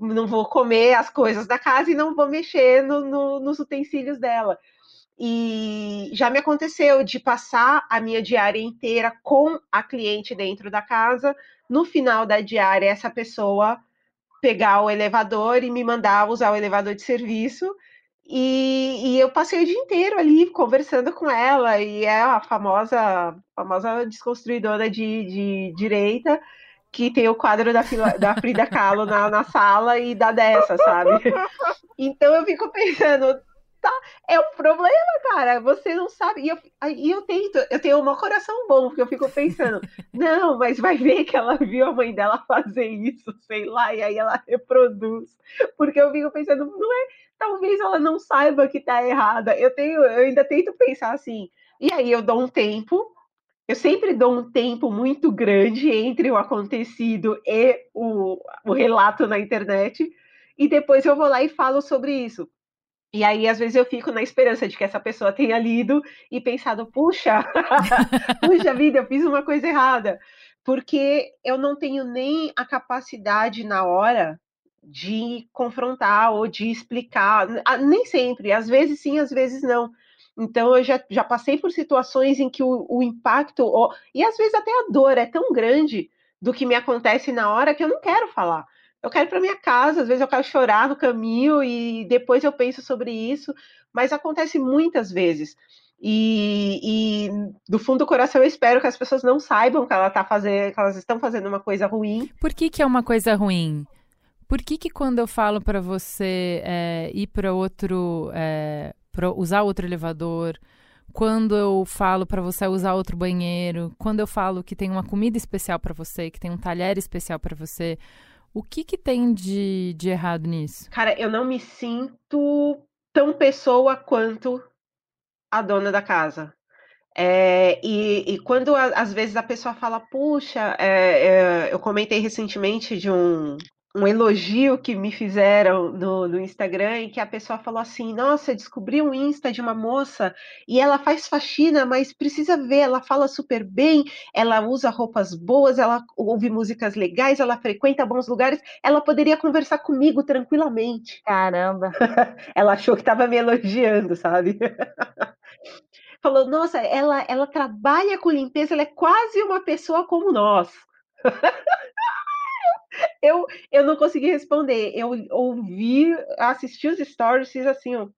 não vou comer as coisas da casa e não vou mexer no, no, nos utensílios dela. E já me aconteceu de passar a minha diária inteira com a cliente dentro da casa. No final da diária, essa pessoa pegar o elevador e me mandar usar o elevador de serviço. E, e, eu passei o dia inteiro ali conversando com ela, e é a famosa, famosa desconstruidora de, de direita que tem o quadro da, da Frida Kahlo na, na sala e dá dessa, sabe? [LAUGHS] Então eu fico pensando, tá, é o problema, cara. Você não sabe. E eu, e eu tento, eu tenho um coração bom, porque eu fico pensando, [LAUGHS] não, mas vai ver que ela viu a mãe dela fazer isso, sei lá, e aí ela reproduz. Porque eu fico pensando, não é, talvez ela não saiba que tá errada. Eu tenho, eu ainda tento pensar assim. E aí eu dou um tempo, eu sempre dou um tempo muito grande entre o acontecido e o, o relato na internet, e depois eu vou lá e falo sobre isso. E aí, às vezes, eu fico na esperança de que essa pessoa tenha lido e pensado, puxa, [LAUGHS] puxa vida, eu fiz uma coisa errada. Porque eu não tenho nem a capacidade na hora de confrontar ou de explicar. Nem sempre, às vezes sim, às vezes não. Então, eu já, já passei por situações em que o, o impacto, e às vezes até a dor é tão grande do que me acontece na hora que eu não quero falar eu quero ir para minha casa, às vezes eu quero chorar no caminho e depois eu penso sobre isso, mas acontece muitas vezes. E, e, do fundo do coração eu espero que as pessoas não saibam que ela tá fazendo, que elas estão fazendo uma coisa ruim. Por que, que é uma coisa ruim? Por que, que quando eu falo para você é, ir para outro, é, pra usar outro elevador, quando eu falo para você usar outro banheiro, quando eu falo que tem uma comida especial para você, que tem um talher especial para você, o que, que tem de, de errado nisso? Cara, eu não me sinto tão pessoa quanto a dona da casa. É, e, e, quando às vezes a pessoa fala, puxa, é, é, eu comentei recentemente de um, um elogio que me fizeram no, no Instagram e que a pessoa falou assim: Nossa, descobri um Insta de uma moça e ela faz faxina, mas precisa ver, ela fala super bem, ela usa roupas boas, ela ouve músicas legais, ela frequenta bons lugares, ela poderia conversar comigo tranquilamente. Caramba! [LAUGHS] ela achou que estava me elogiando, sabe? [LAUGHS] Falou, nossa, ela, ela trabalha com limpeza, ela é quase uma pessoa como nós. [LAUGHS] eu, eu não consegui responder. Eu ouvi, assisti os stories, fiz assim, ó.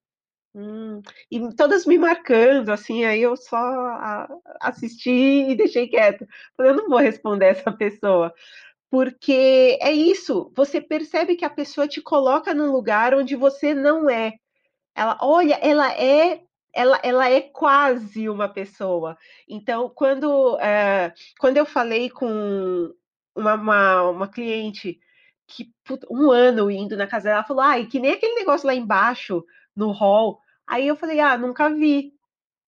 Hum, e todas me marcando, assim, aí eu só assisti e deixei quieto. Falei, eu não vou responder essa pessoa. Porque é isso, você percebe que a pessoa te coloca num lugar onde você não é. Ela, olha, ela é ela, ela é quase uma pessoa. Então, quando, é, quando eu falei com uma, uma, uma cliente que um ano indo na casa dela, falou, ai, que nem aquele negócio lá embaixo, no hall. Aí eu falei, ah, nunca vi.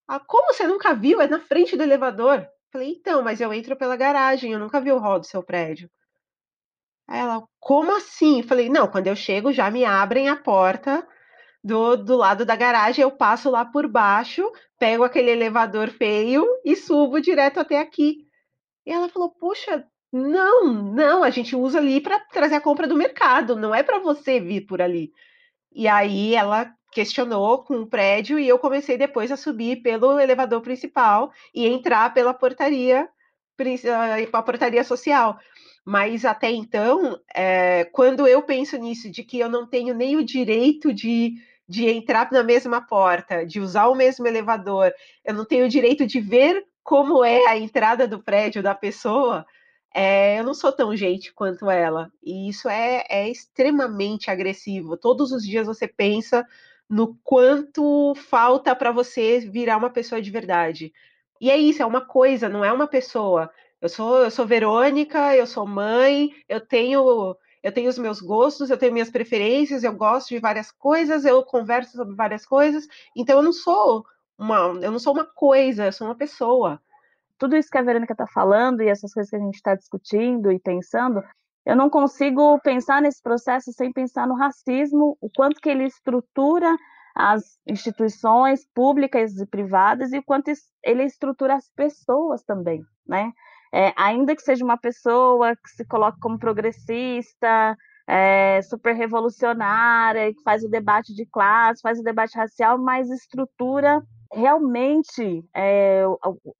Ah, como você nunca viu? É na frente do elevador. Falei, então, mas eu entro pela garagem, eu nunca vi o hall do seu prédio. Aí ela, como assim? Falei, não, quando eu chego já me abrem a porta do, do lado da garagem, eu passo lá por baixo, pego aquele elevador feio e subo direto até aqui. E ela falou, puxa, não, não, a gente usa ali para trazer a compra do mercado, não é para você vir por ali. E aí ela questionou com o prédio e eu comecei depois a subir pelo elevador principal e entrar pela portaria, a ah, portaria social. Mas até então, é, quando eu penso nisso, de que eu não tenho nem o direito de, de entrar na mesma porta, de usar o mesmo elevador, eu não tenho o direito de ver como é a entrada do prédio da pessoa, é, eu não sou tão gente quanto ela. E isso é, é extremamente agressivo. Todos os dias você pensa no quanto falta para você virar uma pessoa de verdade. E é isso, é uma coisa, não é uma pessoa. Eu sou, eu sou Verônica, eu sou mãe, eu tenho eu tenho os meus gostos, eu tenho minhas preferências, eu gosto de várias coisas, eu converso sobre várias coisas. Então eu não sou uma, eu não sou uma coisa, eu sou uma pessoa tudo isso que a Verônica está falando e essas coisas que a gente está discutindo e pensando, eu não consigo pensar nesse processo sem pensar no racismo, o quanto que ele estrutura as instituições públicas e privadas e o quanto ele estrutura as pessoas também, né? É, ainda que seja uma pessoa que se coloque como progressista, é, super revolucionária, que faz o debate de classe, faz o debate racial, mas estrutura realmente é,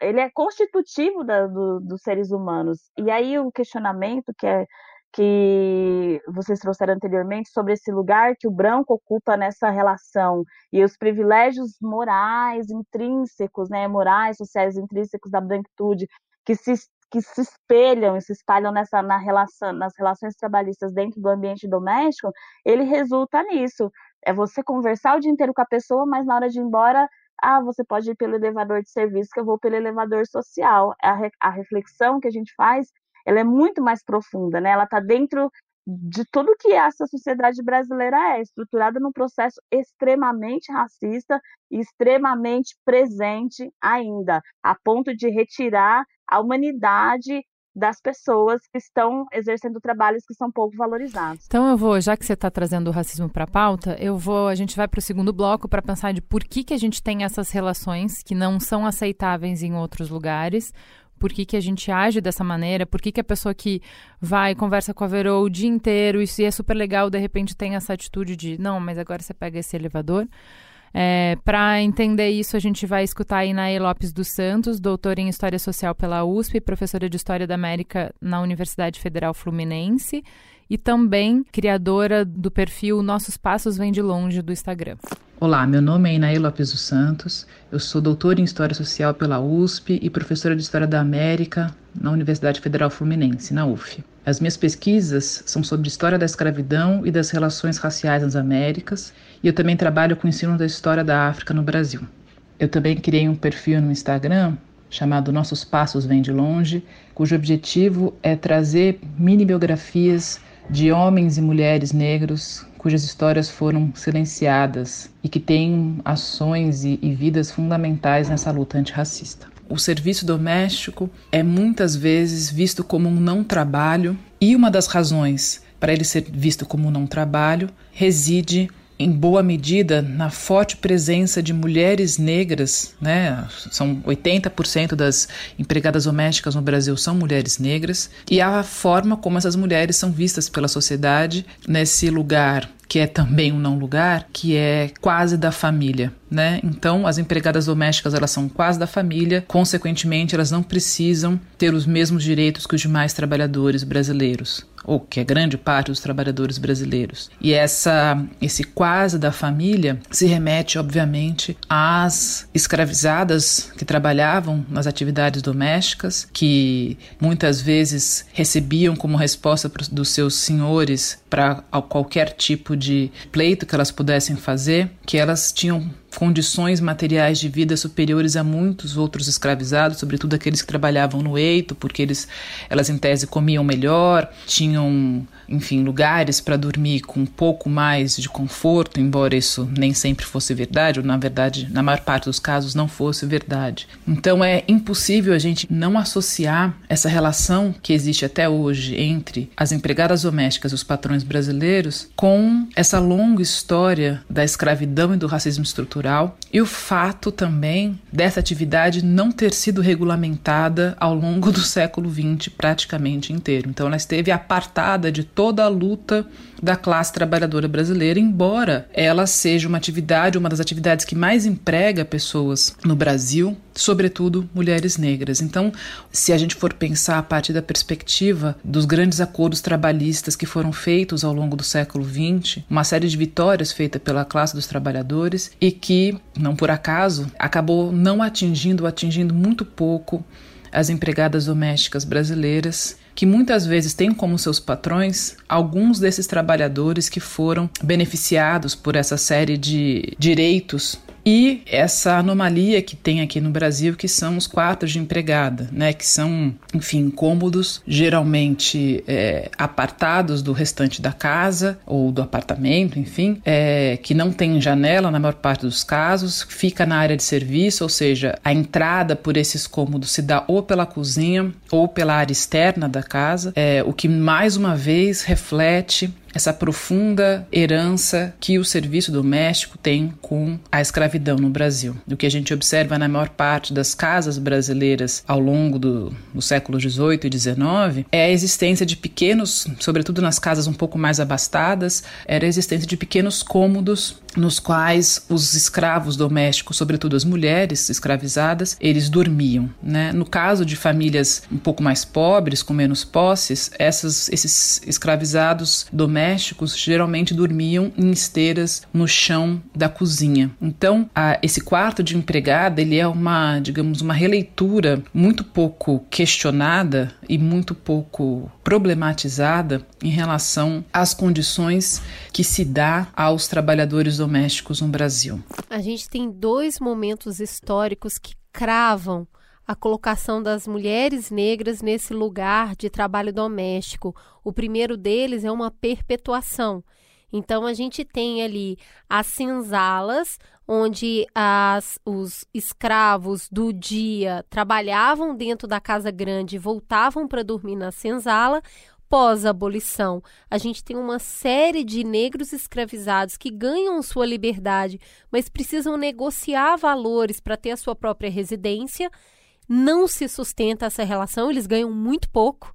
ele é constitutivo da, do, dos seres humanos. E aí o questionamento que é que vocês trouxeram anteriormente sobre esse lugar que o branco ocupa nessa relação e os privilégios morais intrínsecos, né, morais, sociais intrínsecos da branquitude que se que se espelham e se espalham nessa na relação, nas relações trabalhistas dentro do ambiente doméstico, ele resulta nisso. É você conversar o dia inteiro com a pessoa, mas na hora de ir embora ah, você pode ir pelo elevador de serviço, que eu vou pelo elevador social. A, re, a reflexão que a gente faz, ela é muito mais profunda, né? Ela está dentro de tudo que essa sociedade brasileira é, estruturada num processo extremamente racista e extremamente presente ainda, a ponto de retirar a humanidade das pessoas que estão exercendo trabalhos que são pouco valorizados. Então eu vou, já que você está trazendo o racismo para a pauta, eu vou, a gente vai para o segundo bloco para pensar de por que, que a gente tem essas relações que não são aceitáveis em outros lugares, por que, que a gente age dessa maneira, por que, que a pessoa que vai conversa com a Verô o dia inteiro, isso é super legal, de repente tem essa atitude de não, mas agora você pega esse elevador. É, Para entender isso, a gente vai escutar a Inaê Lopes dos Santos, doutora em História Social pela USP, professora de História da América na Universidade Federal Fluminense e também criadora do perfil Nossos Passos Vêm de Longe do Instagram. Olá, meu nome é Inaê Lopes dos Santos, eu sou doutora em História Social pela USP e professora de História da América na Universidade Federal Fluminense, na UF. As minhas pesquisas são sobre história da escravidão e das relações raciais nas Américas e eu também trabalho com o ensino da história da África no Brasil. Eu também criei um perfil no Instagram chamado Nossos Passos Vêm de Longe, cujo objetivo é trazer mini biografias de homens e mulheres negros cujas histórias foram silenciadas e que têm ações e, e vidas fundamentais nessa luta antirracista. O serviço doméstico é muitas vezes visto como um não trabalho, e uma das razões para ele ser visto como um não trabalho reside em boa medida na forte presença de mulheres negras, né? São 80% das empregadas domésticas no Brasil são mulheres negras, e a forma como essas mulheres são vistas pela sociedade nesse lugar que é também um não lugar, que é quase da família, né? Então, as empregadas domésticas, elas são quase da família, consequentemente, elas não precisam ter os mesmos direitos que os demais trabalhadores brasileiros ou que é grande parte dos trabalhadores brasileiros. E essa esse quase da família se remete, obviamente, às escravizadas que trabalhavam nas atividades domésticas, que muitas vezes recebiam como resposta dos seus senhores para qualquer tipo de pleito que elas pudessem fazer, que elas tinham condições materiais de vida superiores a muitos outros escravizados, sobretudo aqueles que trabalhavam no eito, porque eles, elas em tese comiam melhor, tinham enfim, lugares para dormir com um pouco mais de conforto, embora isso nem sempre fosse verdade, ou na verdade, na maior parte dos casos, não fosse verdade. Então é impossível a gente não associar essa relação que existe até hoje entre as empregadas domésticas e os patrões brasileiros com essa longa história da escravidão e do racismo estrutural e o fato também dessa atividade não ter sido regulamentada ao longo do século XX praticamente inteiro. Então ela esteve apartada de toda a luta da classe trabalhadora brasileira, embora ela seja uma atividade, uma das atividades que mais emprega pessoas no Brasil, sobretudo mulheres negras. Então, se a gente for pensar a partir da perspectiva dos grandes acordos trabalhistas que foram feitos ao longo do século XX, uma série de vitórias feitas pela classe dos trabalhadores e que, não por acaso, acabou não atingindo, atingindo muito pouco as empregadas domésticas brasileiras que muitas vezes têm como seus patrões alguns desses trabalhadores que foram beneficiados por essa série de direitos e essa anomalia que tem aqui no Brasil, que são os quartos de empregada, né? Que são, enfim, cômodos geralmente é, apartados do restante da casa ou do apartamento, enfim, é, que não tem janela na maior parte dos casos, fica na área de serviço, ou seja, a entrada por esses cômodos se dá ou pela cozinha ou pela área externa da casa, é, o que mais uma vez reflete essa profunda herança que o serviço doméstico tem com a escravidão no Brasil. O que a gente observa na maior parte das casas brasileiras ao longo do, do século XVIII e XIX é a existência de pequenos, sobretudo nas casas um pouco mais abastadas, era a existência de pequenos cômodos nos quais os escravos domésticos, sobretudo as mulheres escravizadas, eles dormiam. Né? No caso de famílias um pouco mais pobres, com menos posses, essas, esses escravizados domésticos geralmente dormiam em esteiras no chão da cozinha. Então, a, esse quarto de empregada ele é uma, digamos, uma releitura muito pouco questionada e muito pouco problematizada em relação às condições que se dá aos trabalhadores domésticos no Brasil. A gente tem dois momentos históricos que cravam a colocação das mulheres negras nesse lugar de trabalho doméstico. O primeiro deles é uma perpetuação. Então a gente tem ali as senzalas, onde as, os escravos do dia trabalhavam dentro da casa grande e voltavam para dormir na senzala. Pós-abolição, a gente tem uma série de negros escravizados que ganham sua liberdade, mas precisam negociar valores para ter a sua própria residência. Não se sustenta essa relação, eles ganham muito pouco.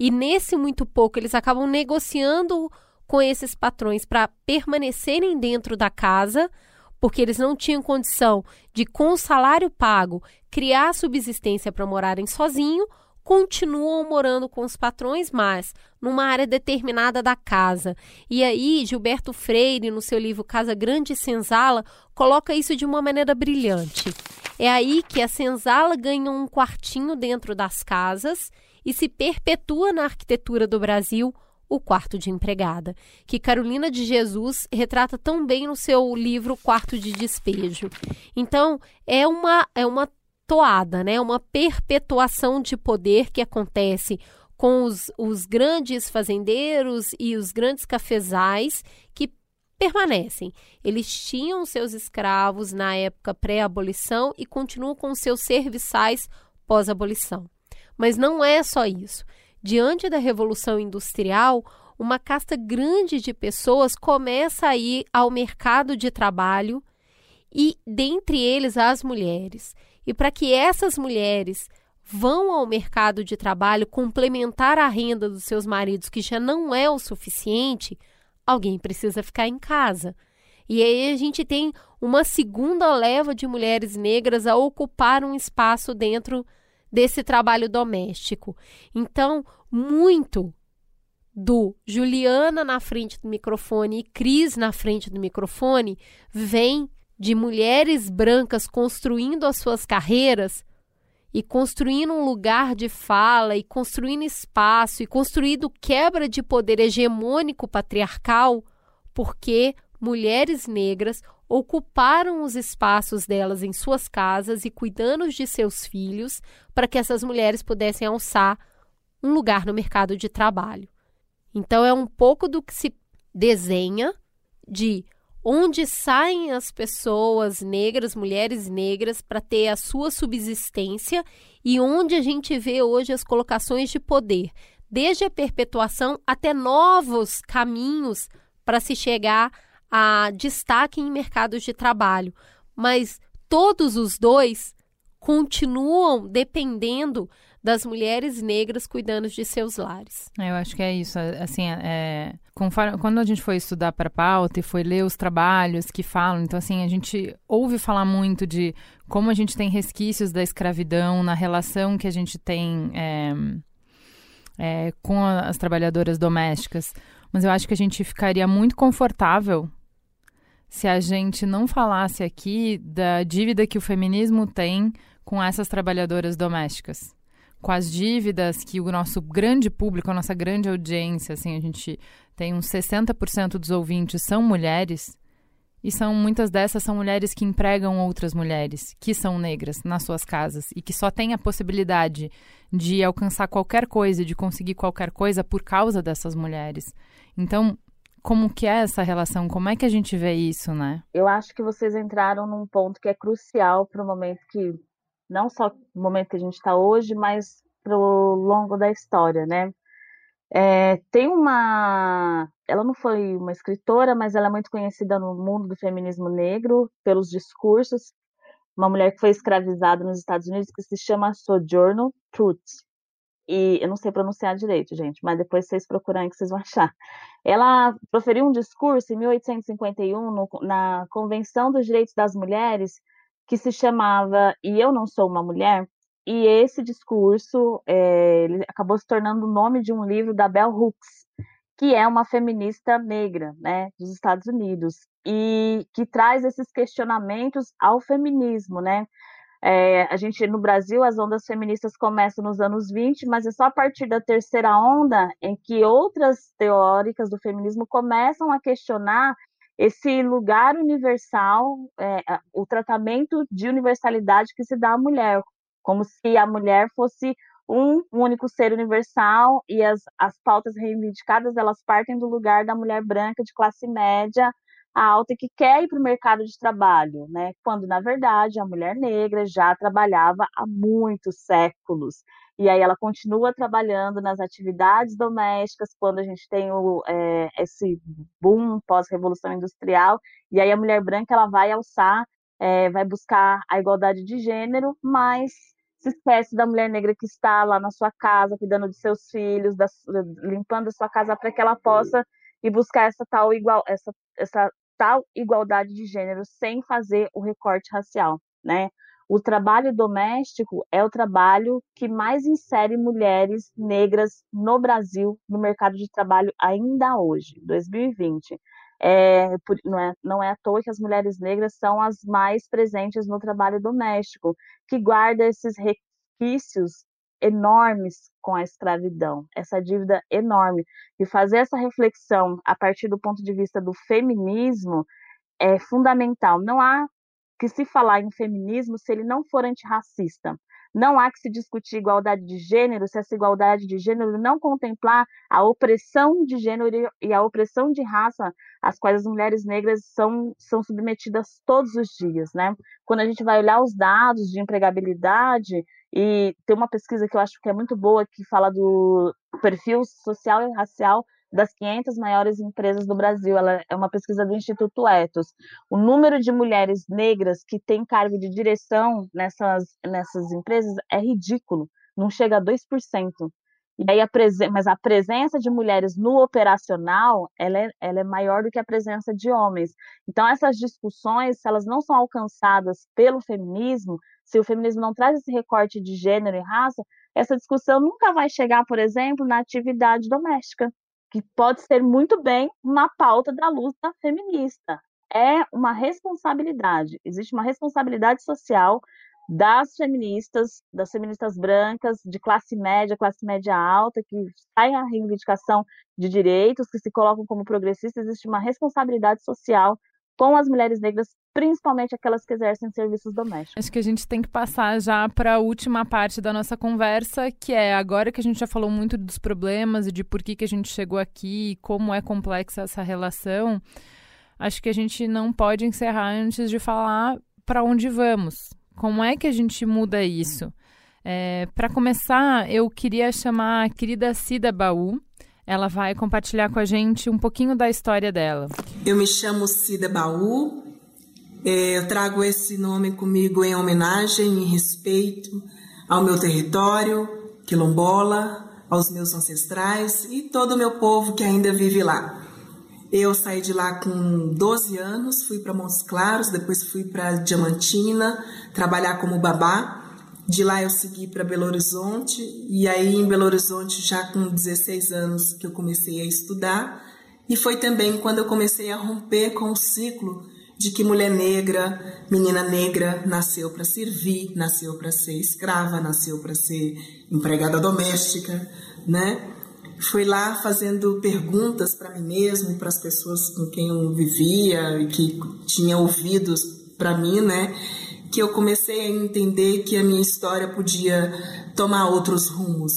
E nesse muito pouco, eles acabam negociando com esses patrões para permanecerem dentro da casa, porque eles não tinham condição de, com o salário pago, criar subsistência para morarem sozinho, continuam morando com os patrões, mas numa área determinada da casa. E aí, Gilberto Freire, no seu livro Casa Grande e Senzala, coloca isso de uma maneira brilhante. É aí que a senzala ganha um quartinho dentro das casas e se perpetua na arquitetura do Brasil o Quarto de Empregada, que Carolina de Jesus retrata tão bem no seu livro Quarto de Despejo. Então, é uma, é uma toada, né? uma perpetuação de poder que acontece com os, os grandes fazendeiros e os grandes cafezais que permanecem. Eles tinham seus escravos na época pré-abolição e continuam com seus serviçais pós-abolição. Mas não é só isso. Diante da Revolução Industrial, uma casta grande de pessoas começa a ir ao mercado de trabalho e, dentre eles, as mulheres. E para que essas mulheres vão ao mercado de trabalho complementar a renda dos seus maridos, que já não é o suficiente, alguém precisa ficar em casa. E aí a gente tem uma segunda leva de mulheres negras a ocupar um espaço dentro desse trabalho doméstico. Então, muito do Juliana na frente do microfone e Cris na frente do microfone vem de mulheres brancas construindo as suas carreiras e construindo um lugar de fala e construindo espaço e construindo quebra de poder hegemônico patriarcal, porque mulheres negras ocuparam os espaços delas em suas casas e cuidando de seus filhos para que essas mulheres pudessem alçar um lugar no mercado de trabalho. Então é um pouco do que se desenha de onde saem as pessoas negras, mulheres negras, para ter a sua subsistência e onde a gente vê hoje as colocações de poder, desde a perpetuação até novos caminhos para se chegar a destaque em mercados de trabalho, mas todos os dois continuam dependendo das mulheres negras cuidando de seus lares. Eu acho que é isso. Assim, é, conforme, quando a gente foi estudar para pauta e foi ler os trabalhos que falam, então assim a gente ouve falar muito de como a gente tem resquícios da escravidão na relação que a gente tem é, é, com as trabalhadoras domésticas. Mas eu acho que a gente ficaria muito confortável se a gente não falasse aqui da dívida que o feminismo tem com essas trabalhadoras domésticas. Com as dívidas que o nosso grande público, a nossa grande audiência, assim, a gente tem uns 60% dos ouvintes são mulheres, e são muitas dessas são mulheres que empregam outras mulheres, que são negras, nas suas casas, e que só têm a possibilidade de alcançar qualquer coisa, de conseguir qualquer coisa por causa dessas mulheres. Então, como que é essa relação? Como é que a gente vê isso, né? Eu acho que vocês entraram num ponto que é crucial para o momento que, não só o momento que a gente está hoje, mas para o longo da história, né? É, tem uma. Ela não foi uma escritora, mas ela é muito conhecida no mundo do feminismo negro pelos discursos. Uma mulher que foi escravizada nos Estados Unidos que se chama Sojourner Truth e eu não sei pronunciar direito, gente, mas depois vocês procurarem que vocês vão achar. Ela proferiu um discurso em 1851 no, na Convenção dos Direitos das Mulheres que se chamava E Eu Não Sou Uma Mulher, e esse discurso é, ele acabou se tornando o nome de um livro da Bell Hooks, que é uma feminista negra, né, dos Estados Unidos, e que traz esses questionamentos ao feminismo, né, é, a gente, no Brasil, as ondas feministas começam nos anos 20, mas é só a partir da terceira onda em que outras teóricas do feminismo começam a questionar esse lugar universal, é, o tratamento de universalidade que se dá à mulher, como se a mulher fosse um único ser universal e as, as pautas reivindicadas elas partem do lugar da mulher branca de classe média alta que quer ir para o mercado de trabalho, né? Quando na verdade a mulher negra já trabalhava há muitos séculos e aí ela continua trabalhando nas atividades domésticas quando a gente tem o, é, esse boom pós-revolução industrial e aí a mulher branca ela vai alçar, é, vai buscar a igualdade de gênero, mas se esquece da mulher negra que está lá na sua casa, cuidando de seus filhos, da, limpando a sua casa para que ela possa ir buscar essa tal igual essa, essa tal igualdade de gênero sem fazer o recorte racial, né? O trabalho doméstico é o trabalho que mais insere mulheres negras no Brasil no mercado de trabalho ainda hoje, 2020. É, não, é, não é à toa que as mulheres negras são as mais presentes no trabalho doméstico, que guarda esses resquícios enormes com a escravidão, essa dívida enorme. E fazer essa reflexão a partir do ponto de vista do feminismo é fundamental. Não há que se falar em feminismo se ele não for antirracista. Não há que se discutir igualdade de gênero se essa igualdade de gênero não contemplar a opressão de gênero e a opressão de raça às quais as mulheres negras são, são submetidas todos os dias, né? Quando a gente vai olhar os dados de empregabilidade, e tem uma pesquisa que eu acho que é muito boa, que fala do perfil social e racial das 500 maiores empresas do Brasil. Ela é uma pesquisa do Instituto Etos. O número de mulheres negras que têm cargo de direção nessas, nessas empresas é ridículo, não chega a 2%. E aí a mas a presença de mulheres no operacional, ela é, ela é maior do que a presença de homens. Então essas discussões, se elas não são alcançadas pelo feminismo, se o feminismo não traz esse recorte de gênero e raça, essa discussão nunca vai chegar, por exemplo, na atividade doméstica, que pode ser muito bem uma pauta da luta feminista. É uma responsabilidade, existe uma responsabilidade social das feministas, das feministas brancas, de classe média, classe média alta, que saem a reivindicação de direitos, que se colocam como progressistas, existe uma responsabilidade social com as mulheres negras, principalmente aquelas que exercem serviços domésticos. Acho que a gente tem que passar já para a última parte da nossa conversa, que é agora que a gente já falou muito dos problemas e de por que, que a gente chegou aqui, como é complexa essa relação. Acho que a gente não pode encerrar antes de falar para onde vamos. Como é que a gente muda isso? É, para começar, eu queria chamar a querida Cida Baú, ela vai compartilhar com a gente um pouquinho da história dela. Eu me chamo Cida Baú, é, eu trago esse nome comigo em homenagem, em respeito ao meu território, quilombola, aos meus ancestrais e todo o meu povo que ainda vive lá. Eu saí de lá com 12 anos, fui para Montes Claros, depois fui para Diamantina trabalhar como babá. De lá eu segui para Belo Horizonte e aí em Belo Horizonte já com 16 anos que eu comecei a estudar e foi também quando eu comecei a romper com o ciclo de que mulher negra, menina negra nasceu para servir, nasceu para ser escrava, nasceu para ser empregada doméstica, né? Fui lá fazendo perguntas para mim mesmo, para as pessoas com quem eu vivia e que tinha ouvidos para mim, né? Que eu comecei a entender que a minha história podia tomar outros rumos.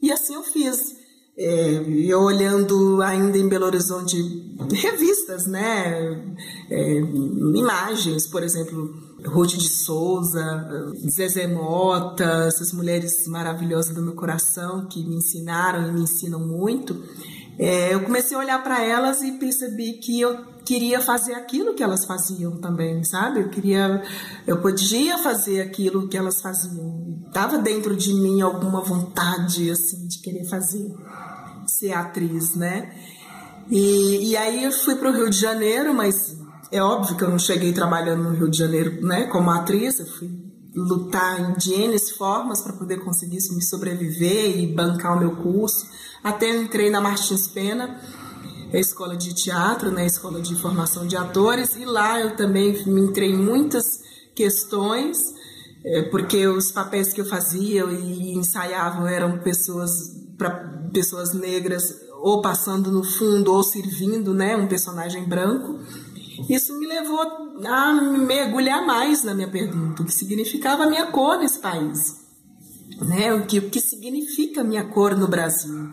E assim eu fiz. É, eu olhando ainda em Belo Horizonte revistas, né, é, imagens, por exemplo, Ruth de Souza, Zezé Mota, essas mulheres maravilhosas do meu coração que me ensinaram e me ensinam muito. É, eu comecei a olhar para elas e percebi que eu queria fazer aquilo que elas faziam também, sabe? Eu queria, eu podia fazer aquilo que elas faziam. Tava dentro de mim alguma vontade assim de querer fazer, ser atriz, né? E, e aí eu fui para o Rio de Janeiro, mas é óbvio que eu não cheguei trabalhando no Rio de Janeiro, né? Como atriz, eu fui lutar de N formas para poder conseguir me sobreviver e bancar o meu curso até entrei na Martins Pena, a escola de teatro, na né, escola de formação de atores, e lá eu também me entrei em muitas questões, é, porque os papéis que eu fazia e ensaiava eram pessoas para pessoas negras ou passando no fundo ou servindo, né, um personagem branco. Isso me levou a mergulhar mais na minha pergunta, o que significava a minha cor nesse país né? O que, o que significa minha cor no Brasil.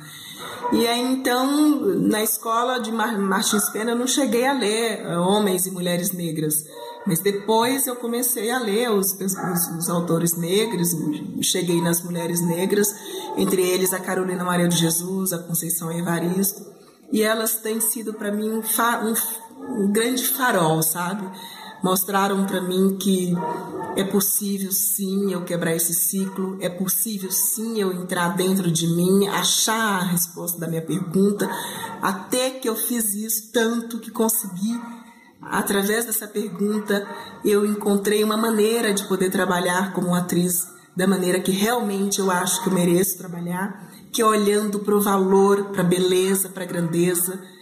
E aí, então, na escola de Martins Pena, eu não cheguei a ler uh, Homens e Mulheres Negras. Mas depois eu comecei a ler os, os, os, autores negros, cheguei nas mulheres negras, entre eles a Carolina Maria de Jesus, a Conceição Evaristo, e elas têm sido para mim um, um, grande farol, sabe? Mostraram para mim que é possível sim eu quebrar esse ciclo, é possível sim eu entrar dentro de mim, achar a resposta da minha pergunta, até que eu fiz isso tanto que consegui através dessa pergunta, eu encontrei uma maneira de poder trabalhar como atriz da maneira que realmente eu acho que eu mereço trabalhar, que é olhando para o valor, para a beleza, para a grandeza de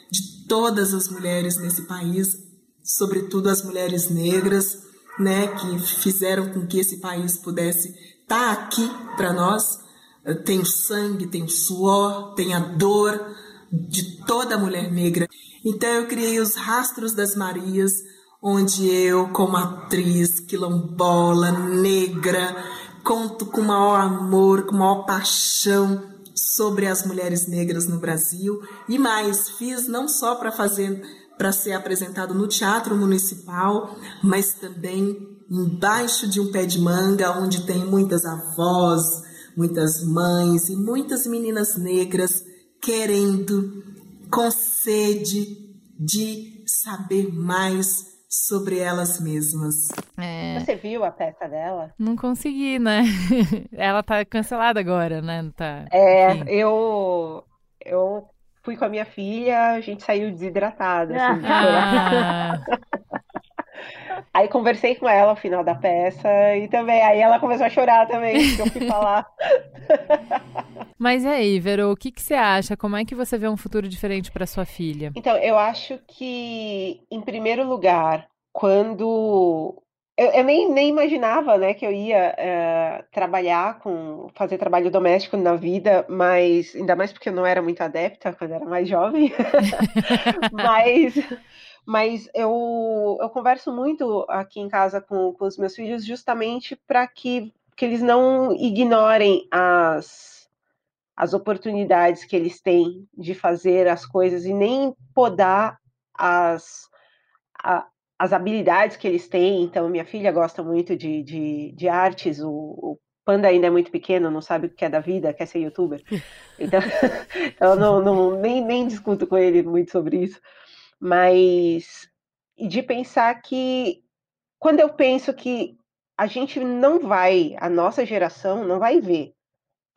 todas as mulheres nesse país, sobretudo as mulheres negras, né, que fizeram com que esse país pudesse estar tá aqui para nós. Tem o sangue, tem o suor, tem a dor de toda mulher negra. Então eu criei os Rastros das Marias, onde eu, como atriz quilombola, negra, conto com maior amor, com maior paixão sobre as mulheres negras no Brasil e mais fiz não só para fazer para ser apresentado no Teatro Municipal, mas também embaixo de um pé de manga, onde tem muitas avós, muitas mães e muitas meninas negras querendo com sede de saber mais sobre elas mesmas. É... Você viu a peça dela? Não consegui, né? [LAUGHS] Ela tá cancelada agora, né? Tá... É, eu eu fui com a minha filha, a gente saiu desidratada. Assim, ah. [LAUGHS] Aí conversei com ela ao final da peça e também aí ela começou a chorar também, que eu fui falar. [LAUGHS] Mas aí, Vero, o que, que você acha? Como é que você vê um futuro diferente para sua filha? Então, eu acho que, em primeiro lugar, quando eu, eu, nem, nem imaginava né, que eu ia uh, trabalhar com fazer trabalho doméstico na vida, mas ainda mais porque eu não era muito adepta quando era mais jovem. [LAUGHS] mas mas eu, eu converso muito aqui em casa com, com os meus filhos justamente para que, que eles não ignorem as, as oportunidades que eles têm de fazer as coisas e nem podar as, a, as habilidades que eles têm. Então, minha filha gosta muito de, de, de artes, o, o Panda ainda é muito pequeno, não sabe o que é da vida, quer ser youtuber. Então, [LAUGHS] eu não, não, nem, nem discuto com ele muito sobre isso mas de pensar que quando eu penso que a gente não vai, a nossa geração não vai ver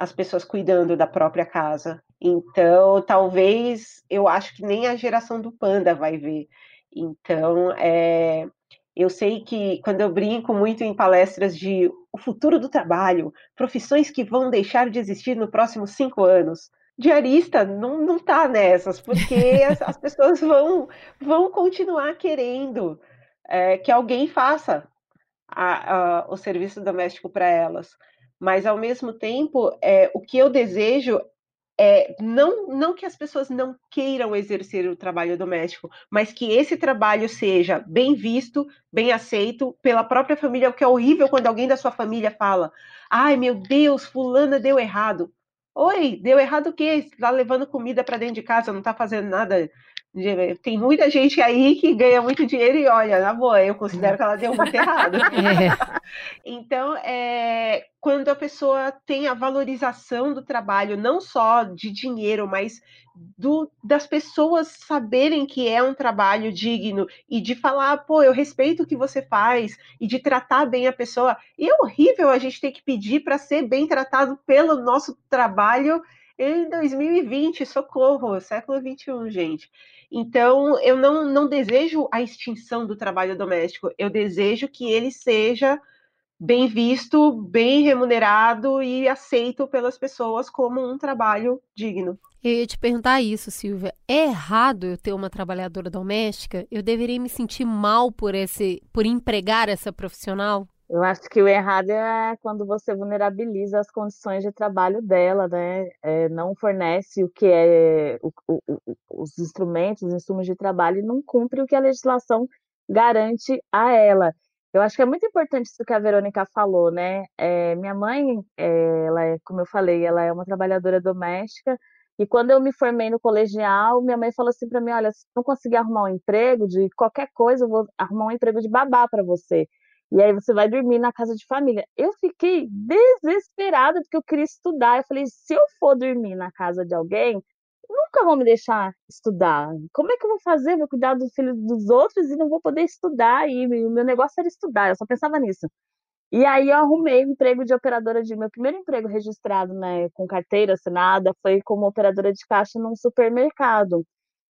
as pessoas cuidando da própria casa. Então, talvez eu acho que nem a geração do Panda vai ver. Então, é, eu sei que quando eu brinco muito em palestras de o futuro do trabalho, profissões que vão deixar de existir nos próximos cinco anos, diarista não, não tá nessas, porque [LAUGHS] as, as pessoas vão, vão continuar querendo é, que alguém faça a, a, o serviço doméstico para elas. Mas, ao mesmo tempo, é, o que eu desejo é não, não que as pessoas não queiram exercer o trabalho doméstico, mas que esse trabalho seja bem visto, bem aceito pela própria família, o que é horrível quando alguém da sua família fala: ai meu Deus, fulana deu errado. Oi, deu errado o quê? Está levando comida para dentro de casa, não está fazendo nada. Tem muita gente aí que ganha muito dinheiro e olha, na boa, eu considero que ela deu muito errado. [LAUGHS] É. Então, é, quando a pessoa tem a valorização do trabalho, não só de dinheiro, mas do, das pessoas saberem que é um trabalho digno e de falar, pô, eu respeito o que você faz e de tratar bem a pessoa. E é horrível a gente ter que pedir para ser bem tratado pelo nosso trabalho em 2020, socorro, século 21, gente. Então, eu não, não desejo a extinção do trabalho doméstico, eu desejo que ele seja bem visto, bem remunerado e aceito pelas pessoas como um trabalho digno. Eu ia te perguntar isso, Silvia. É errado eu ter uma trabalhadora doméstica? Eu deveria me sentir mal por esse, por empregar essa profissional? Eu acho que o errado é quando você vulnerabiliza as condições de trabalho dela, né? É, não fornece o que é o, o, os instrumentos, os insumos de trabalho e não cumpre o que a legislação garante a ela. Eu acho que é muito importante isso que a Verônica falou, né? É, minha mãe, é, ela é, como eu falei, ela é uma trabalhadora doméstica. E quando eu me formei no colegial, minha mãe falou assim para mim: olha, se não conseguir arrumar um emprego de qualquer coisa, eu vou arrumar um emprego de babá para você. E aí você vai dormir na casa de família. Eu fiquei desesperada porque eu queria estudar. Eu falei: se eu for dormir na casa de alguém, nunca vão me deixar estudar. Como é que eu vou fazer? Vou cuidar dos filhos dos outros e não vou poder estudar. E o meu negócio era estudar, eu só pensava nisso. E aí eu arrumei um emprego de operadora de meu primeiro emprego registrado, né, com carteira assinada, foi como operadora de caixa num supermercado.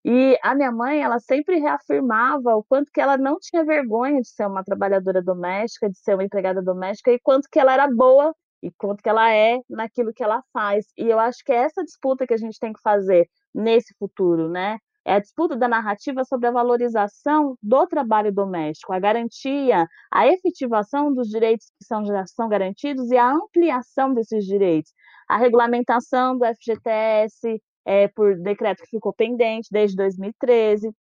E a minha mãe, ela sempre reafirmava o quanto que ela não tinha vergonha de ser uma trabalhadora doméstica, de ser uma empregada doméstica e quanto que ela era boa e quanto que ela é naquilo que ela faz. E eu acho que é essa disputa que a gente tem que fazer nesse futuro, né? É a disputa da narrativa sobre a valorização do trabalho doméstico, a garantia, a efetivação dos direitos que são, são garantidos e a ampliação desses direitos. A regulamentação do FGTS é, por decreto que ficou pendente desde 2013,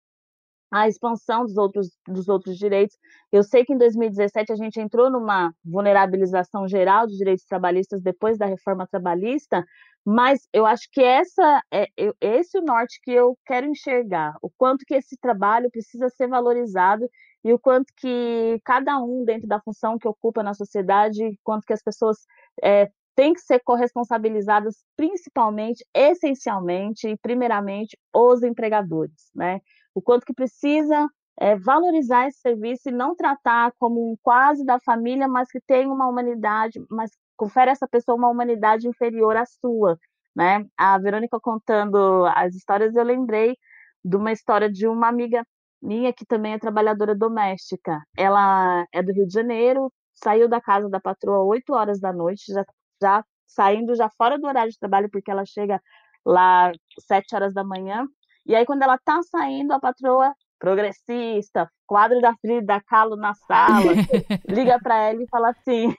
a expansão dos outros, dos outros direitos. Eu sei que em 2017 a gente entrou numa vulnerabilização geral dos direitos trabalhistas depois da reforma trabalhista, mas eu acho que essa é, é esse o norte que eu quero enxergar, o quanto que esse trabalho precisa ser valorizado e o quanto que cada um dentro da função que ocupa na sociedade, quanto que as pessoas é, têm que ser corresponsabilizadas, principalmente, essencialmente e primeiramente os empregadores, né? o quanto que precisa é, valorizar esse serviço e não tratar como um quase da família, mas que tem uma humanidade, mas confere a essa pessoa uma humanidade inferior à sua, né? A Verônica contando as histórias, eu lembrei de uma história de uma amiga minha que também é trabalhadora doméstica. Ela é do Rio de Janeiro, saiu da casa da patroa 8 horas da noite, já, já saindo já fora do horário de trabalho, porque ela chega lá 7 horas da manhã, e aí, quando ela tá saindo, a patroa progressista, quadro da Frida Kahlo na sala, [LAUGHS] liga para ela e fala assim: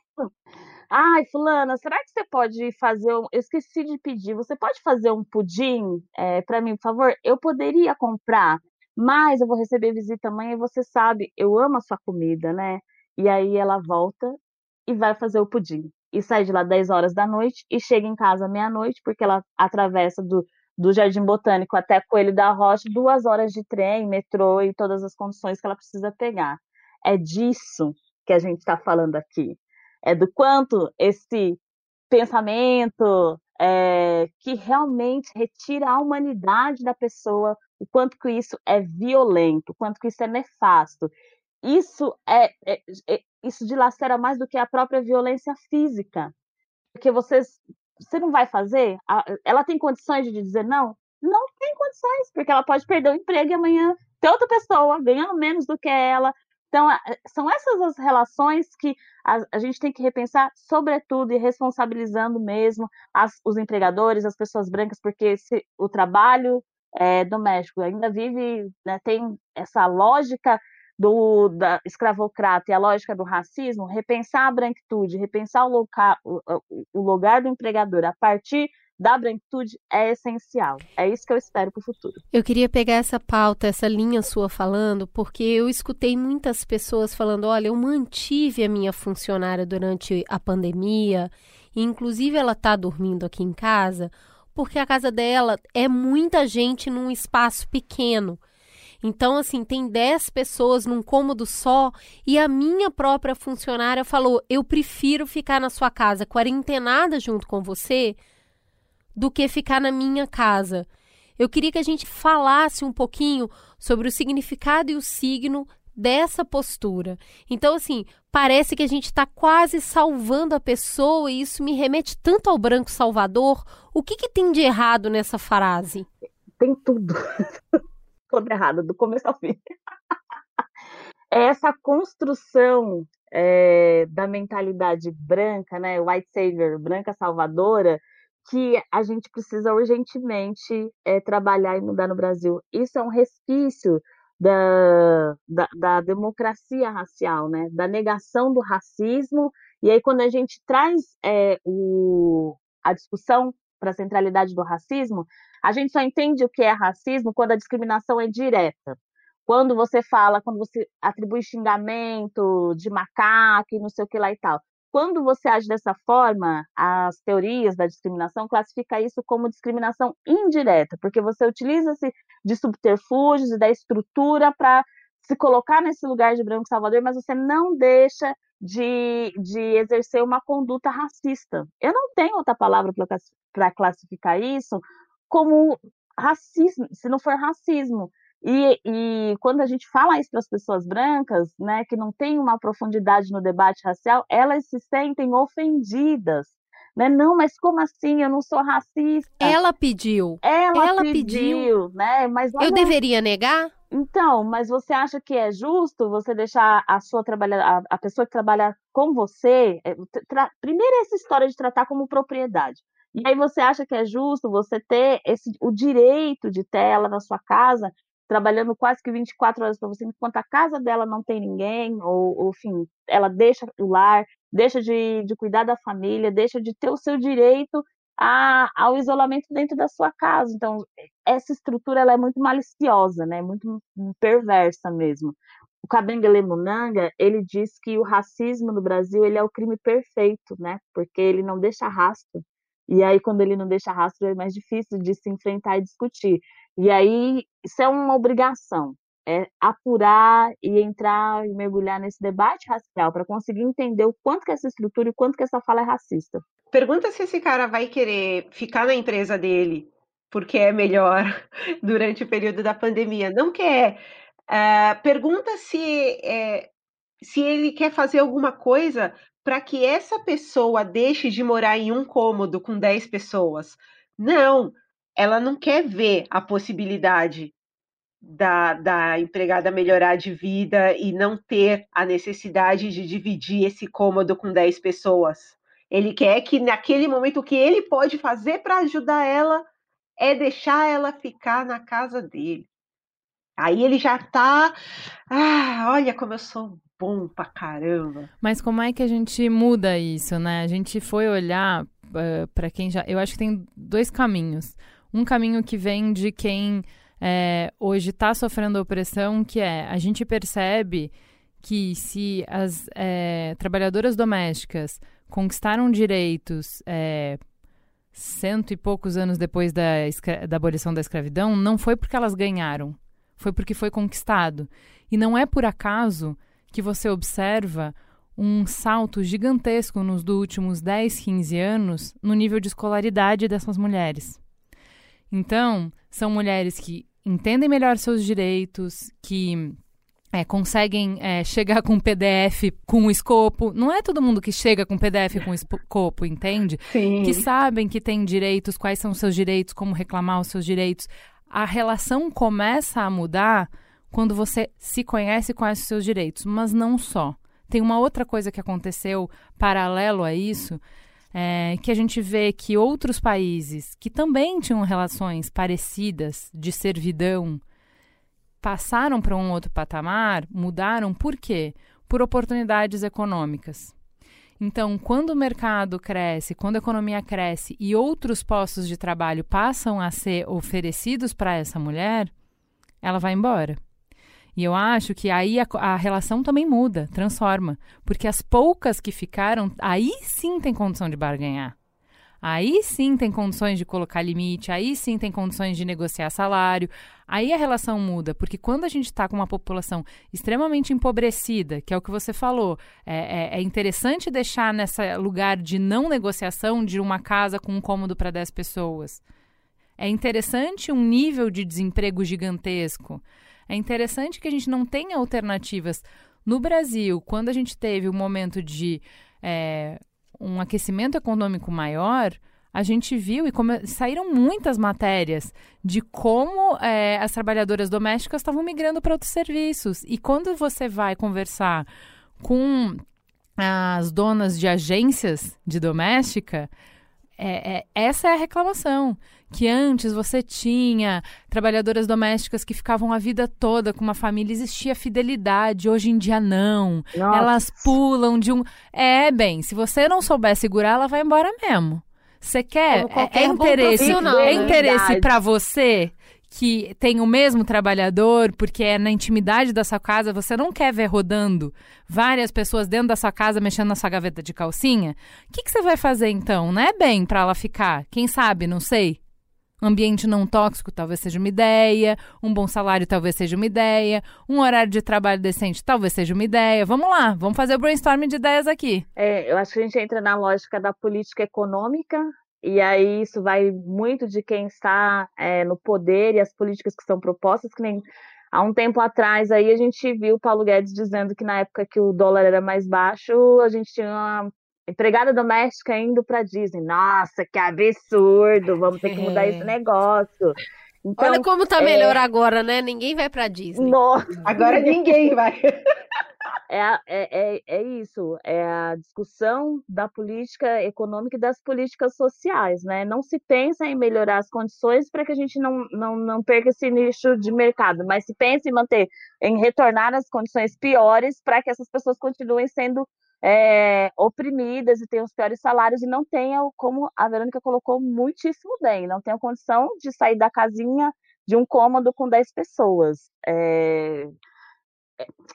Ai, fulana, será que você pode fazer um... Eu esqueci de pedir, você pode fazer um pudim é, eh, para mim, por favor? Eu poderia comprar, mas eu vou receber visita amanhã e você sabe, eu amo a sua comida, né? E aí ela volta e vai fazer o pudim. E sai de lá 10 horas da noite e chega em casa meia-noite, porque ela atravessa do do Jardim Botânico até Coelho da Rocha, duas horas de trem, metrô e todas as condições que ela precisa pegar. É disso que a gente está falando aqui. É do quanto esse pensamento é, que realmente retira a humanidade da pessoa, o quanto que isso é violento, o quanto que isso é nefasto. Isso é, é, é isso dilacera mais do que a própria violência física, porque vocês você não vai fazer? Ela tem condições de dizer não? Não tem condições, porque ela pode perder o emprego e amanhã ter outra pessoa ganhando menos do que ela. Então, são essas as relações que a, a gente tem que repensar, sobretudo, e responsabilizando mesmo as, os empregadores, as pessoas brancas, porque se, o trabalho é, doméstico ainda vive, né, tem essa lógica do da escravocrata e a lógica do racismo, repensar a branquitude, repensar o, o, o lugar do empregador a partir da branquitude é essencial. É isso que eu espero para o futuro. Eu queria pegar essa pauta, essa linha sua falando, porque eu escutei muitas pessoas falando: olha, eu mantive a minha funcionária durante a pandemia, inclusive ela está dormindo aqui em casa, porque a casa dela é muita gente num espaço pequeno. Então, assim, tem 10 pessoas num cômodo só e a minha própria funcionária falou: eu prefiro ficar na sua casa quarentenada junto com você do que ficar na minha casa. Eu queria que a gente falasse um pouquinho sobre o significado e o signo dessa postura. Então, assim, parece que a gente está quase salvando a pessoa e isso me remete tanto ao branco salvador. O que, que tem de errado nessa frase? Tem tudo. [LAUGHS] toda errada, do começo ao fim. [LAUGHS] é essa construção é, da mentalidade branca, né, white savior, branca salvadora, que a gente precisa urgentemente é, trabalhar e mudar no Brasil. Isso é um resquício da, da, da, democracia racial, né? da negação do racismo. E aí, quando a gente traz é, o, a discussão para a centralidade do racismo, a gente só entende o que é racismo quando a discriminação é direta. quando você fala, quando você atribui xingamento de macaco não sei o que lá e tal. Quando você age dessa forma, as teorias da discriminação classificam isso como discriminação indireta, porque você utiliza-se de subterfúgios e da estrutura para se colocar nesse lugar de branco salvador, mas você não deixa de, de exercer uma conduta racista. Eu não tenho outra palavra para classificar isso como racismo, se não for racismo. E, e, quando a gente fala isso para as pessoas brancas, né, que não tem uma profundidade no debate racial, elas se sentem ofendidas. Né? Não, mas como assim? Eu não sou racista. Ela pediu. Ela, Ela pediu, pediu. né? Mas Eu olha- deveria negar? Então, mas você acha que é justo você deixar a sua trabalha a, a pessoa que trabalha com você, é, tra- primeiro essa história de tratar como propriedade. E aí você acha que é justo você ter esse, o direito de ter ela na sua casa, trabalhando quase que 24 horas para você, enquanto a casa dela não tem ninguém, ou, ou enfim, ela deixa o lar, deixa de, de cuidar da família, deixa de ter o seu direito a, ao isolamento dentro da sua casa. Então, essa estrutura ela é muito maliciosa, né? Muito perversa mesmo. O Kabengele Munanga, ele diz que o racismo no Brasil, ele é o crime perfeito, né? Porque ele não deixa rastro. E aí, quando ele não deixa rastro, é mais difícil de se enfrentar e discutir. E aí, isso é uma obrigação, é apurar e entrar e mergulhar nesse debate racial para conseguir entender o quanto que essa estrutura e o quanto que essa fala é racista. Pergunta se esse cara vai querer ficar na empresa dele porque é melhor [LAUGHS] durante o período da pandemia. Não quer. Ah, pergunta se, é, se ele quer fazer alguma coisa para que essa pessoa deixe de morar em um cômodo com 10 pessoas. Não, ela não quer ver a possibilidade da, da empregada melhorar de vida e não ter a necessidade de dividir esse cômodo com 10 pessoas. Ele quer que naquele momento o que ele pode fazer para ajudar ela é deixar ela ficar na casa dele. Aí ele já tá. Ah, olha como eu sou bom pra caramba. Mas como é que a gente muda isso, né? A gente foi olhar para quem já. Eu acho que tem dois caminhos. Um caminho que vem de quem é, hoje está sofrendo opressão, que é a gente percebe que se as é, trabalhadoras domésticas conquistaram direitos é, cento e poucos anos depois da, da abolição da escravidão, não foi porque elas ganharam, foi porque foi conquistado. E não é por acaso que você observa um salto gigantesco nos últimos 10, 15 anos no nível de escolaridade dessas mulheres. Então, são mulheres que entendem melhor seus direitos, que é, conseguem é, chegar com PDF com escopo. Não é todo mundo que chega com PDF com escopo, entende? Sim. Que sabem que tem direitos, quais são os seus direitos, como reclamar os seus direitos. A relação começa a mudar quando você se conhece e conhece os seus direitos, mas não só. Tem uma outra coisa que aconteceu paralelo a isso, é, que a gente vê que outros países que também tinham relações parecidas de servidão passaram para um outro patamar, mudaram por quê? Por oportunidades econômicas. Então, quando o mercado cresce, quando a economia cresce e outros postos de trabalho passam a ser oferecidos para essa mulher, ela vai embora. E eu acho que aí a, a, relação também muda, transforma. Porque as poucas que ficaram, aí sim tem condição de barganhar. Aí sim tem condições de colocar limite, aí sim tem condições de negociar salário. Aí a relação muda, porque quando a gente está com uma população extremamente empobrecida, que é o que você falou, é, é, é interessante deixar nesse lugar de não negociação de uma casa com um cômodo para 10 pessoas. É interessante um nível de desemprego gigantesco. É interessante que a gente não tenha alternativas. No Brasil, quando a gente teve um momento de é, um aquecimento econômico maior, a gente viu e come... saíram muitas matérias de como é, as trabalhadoras domésticas estavam migrando para outros serviços. E quando você vai conversar com as donas de agências de doméstica, é, é, essa é a reclamação. Que antes você tinha trabalhadoras domésticas que ficavam a vida toda com uma família, existia fidelidade, hoje em dia não. Nossa. Elas pulam de um. É, bem, se você não souber segurar, ela vai embora mesmo. Você quer? É, é interesse, é né? interesse para você que tem o mesmo trabalhador, porque é na intimidade da sua casa, você não quer ver rodando várias pessoas dentro da sua casa mexendo na sua gaveta de calcinha, o que, que você vai fazer então? Não é bem para ela ficar? Quem sabe, não sei. Ambiente não tóxico talvez seja uma ideia, um bom salário talvez seja uma ideia, um horário de trabalho decente talvez seja uma ideia. Vamos lá, vamos fazer o brainstorming de ideias aqui. É, eu acho que a gente entra na lógica da política econômica, e aí isso vai muito de quem está é, no poder e as políticas que são propostas, que nem há um tempo atrás aí a gente viu o Paulo Guedes dizendo que na época que o dólar era mais baixo, a gente tinha uma empregada doméstica indo para Disney. Nossa, que absurdo! Vamos ter que mudar esse [LAUGHS] negócio. Então, Olha como tá melhor é... agora, né? Ninguém vai para Disney. Nossa, [LAUGHS] agora ninguém vai. [LAUGHS] É, é, é, é, isso, é a discussão da política econômica e das políticas sociais, né? Não se pensa em melhorar as condições para que a gente não, não, não perca esse nicho de mercado, mas se pensa em manter, em retornar as condições piores para que essas pessoas continuem sendo é, oprimidas e tenham os piores salários e não tenham, como a Verônica colocou muitíssimo bem, não tenham condição de sair da casinha de um cômodo com 10 pessoas. É,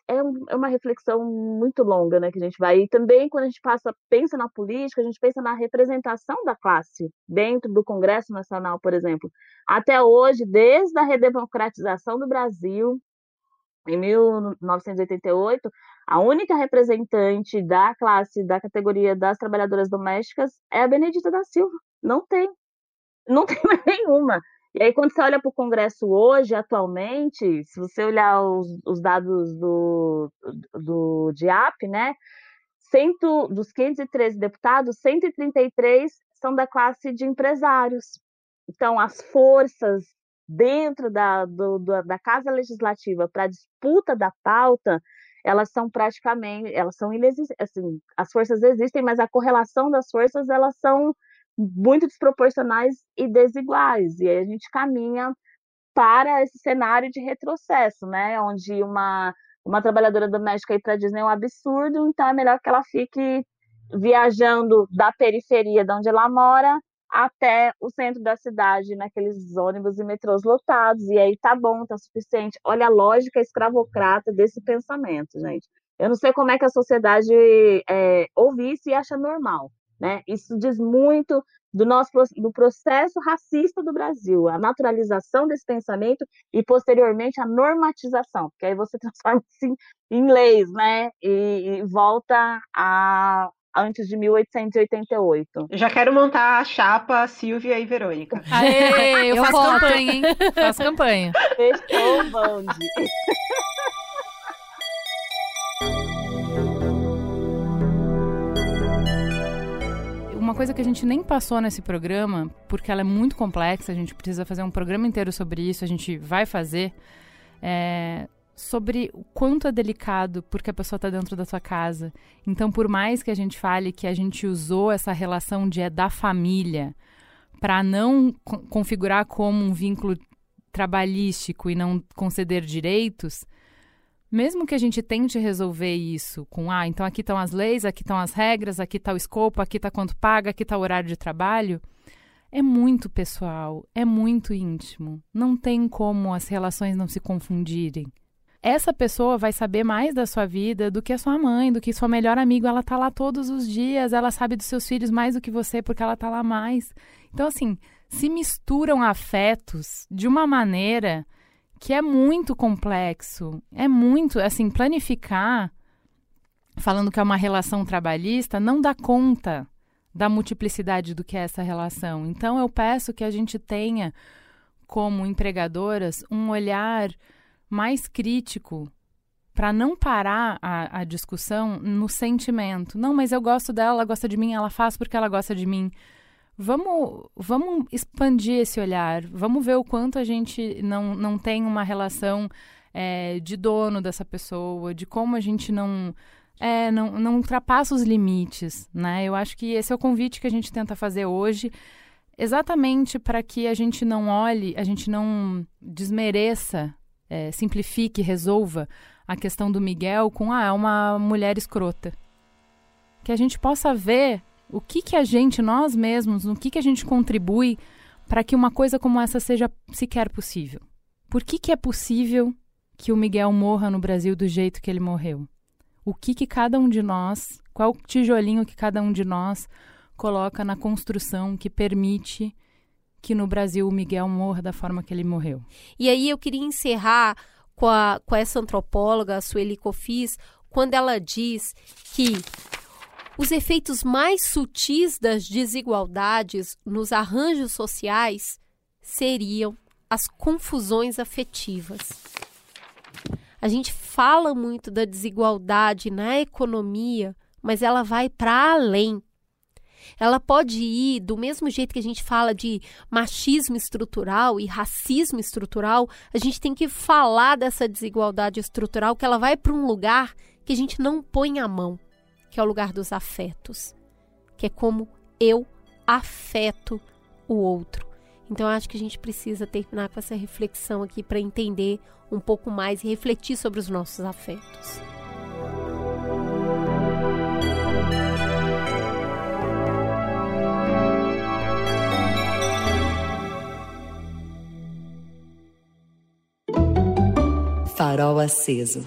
é, é uma reflexão muito longa, né, que a gente vai. E também quando a gente passa, pensa na política, a gente pensa na representação da classe dentro do Congresso Nacional, por exemplo. Até hoje, desde a redemocratização do Brasil, em 1988, a única representante da classe, da categoria das trabalhadoras domésticas é a Benedita da Silva. Não tem. Não [LAUGHS] tem nenhuma. E aí, quando você olha para o Congresso hoje, atualmente, se você olhar os, os dados do, do DIAP, né? Cento, dos 513 deputados, 133 são da classe de empresários. Então, as forças dentro da, do, da Casa Legislativa para disputa da pauta, elas são praticamente, elas são inexistentes, assim, as forças existem, mas a correlação das forças, elas são muito desproporcionais e desiguais, e aí a gente caminha para esse cenário de retrocesso, né, onde uma, uma trabalhadora doméstica ir para Disney é um absurdo, então é melhor que ela fique viajando da periferia de onde ela mora até o centro da cidade, naqueles ônibus e metrôs lotados, e aí tá bom, tá suficiente. Olha a lógica escravocrata desse pensamento, gente. Eu não sei como é que a sociedade é, e acha normal. Né? Isso diz muito do nosso do processo racista do Brasil, a naturalização desse pensamento e posteriormente a normatização, porque aí você [LAUGHS] transforma isso em leis, né? E, e volta a antes de 1888. Já quero montar a chapa Silvia e Verônica. Aê, [LAUGHS] eu, eu faço campanha, hein? Faço campanha. Fechou, Bande. uma coisa que a gente nem passou nesse programa, porque ela é muito complexa, a gente precisa fazer um programa inteiro sobre isso, a gente vai fazer, é sobre o quanto é delicado porque a pessoa está dentro da sua casa. Então, por mais que a gente fale que a gente usou essa relação de é da família para não configurar como um vínculo trabalhístico e não conceder direitos, mesmo que a gente tente resolver isso com, ah, então aqui estão as leis, aqui estão as regras, aqui está o escopo, aqui está quanto paga, aqui está o horário de trabalho, é muito pessoal, é muito íntimo. Não tem como as relações não se confundirem. Essa pessoa vai saber mais da sua vida do que a sua mãe, do que sua melhor amiga. Ela tá lá todos os dias, ela sabe dos seus filhos mais do que você porque ela tá lá mais. Então, assim, se misturam afetos de uma maneira que é muito complexo. É muito, assim, planificar, falando que é uma relação trabalhista, não dá conta da multiplicidade do que é essa relação. Então, eu peço que a gente tenha, como empregadoras, um olhar mais crítico para não parar a, a, discussão no sentimento. Não, mas eu gosto dela, ela gosta de mim, ela faz porque ela gosta de mim. Vamos, vamos expandir esse olhar, vamos ver o quanto a gente não, não tem uma relação é, de dono dessa pessoa, de como a gente não, é, não, não ultrapassa os limites, né? Eu acho que esse é o convite que a gente tenta fazer hoje, exatamente para que a gente não olhe, a gente não desmereça, é, simplifique, resolva a questão do Miguel com, ah, é uma mulher escrota. Que a gente possa ver o que, que a gente, nós mesmos, no que, que a gente contribui para que uma coisa como essa seja sequer possível? Por que, que é possível que o Miguel morra no Brasil do jeito que ele morreu? O que, que cada um de nós, qual tijolinho que cada um de nós coloca na construção que permite que no Brasil o Miguel morra da forma que ele morreu? E aí eu queria encerrar com, a, com essa antropóloga, a Sueli Cofis, quando ela diz que os efeitos mais sutis das desigualdades nos arranjos sociais seriam as confusões afetivas. A gente fala muito da desigualdade na economia, mas ela vai para além. Ela pode ir do mesmo jeito que a gente fala de machismo estrutural e racismo estrutural, a gente tem que falar dessa desigualdade estrutural que ela vai para um lugar que a gente não põe a mão que é o lugar dos afetos, que é como eu afeto o outro. Então, acho que a gente precisa terminar com essa reflexão aqui para entender um pouco mais e refletir sobre os nossos afetos. Farol aceso.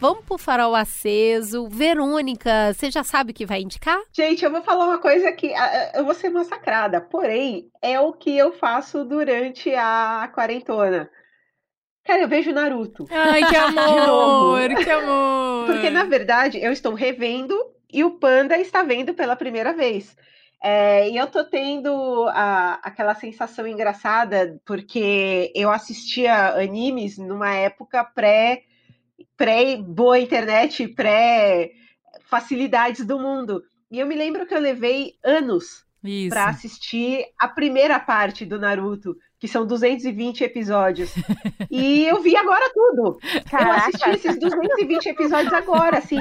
Vamos pro farol aceso. Verônica, você já sabe o que vai indicar? Gente, eu vou falar uma coisa que eu vou ser massacrada, porém, é o que eu faço durante a quarentona. Cara, eu vejo Naruto. Ai, que [LAUGHS] amor! que amor! Porque, na verdade, eu estou revendo e o Panda está vendo pela primeira vez. É, e eu tô tendo a, aquela sensação engraçada, porque eu assistia animes numa época pré pré-boa internet, pré-facilidades do mundo. E eu me lembro que eu levei anos para assistir a primeira parte do Naruto, que são 220 episódios. e eu vi agora tudo. Caraca. Eu assisti esses 220 episódios agora, assim,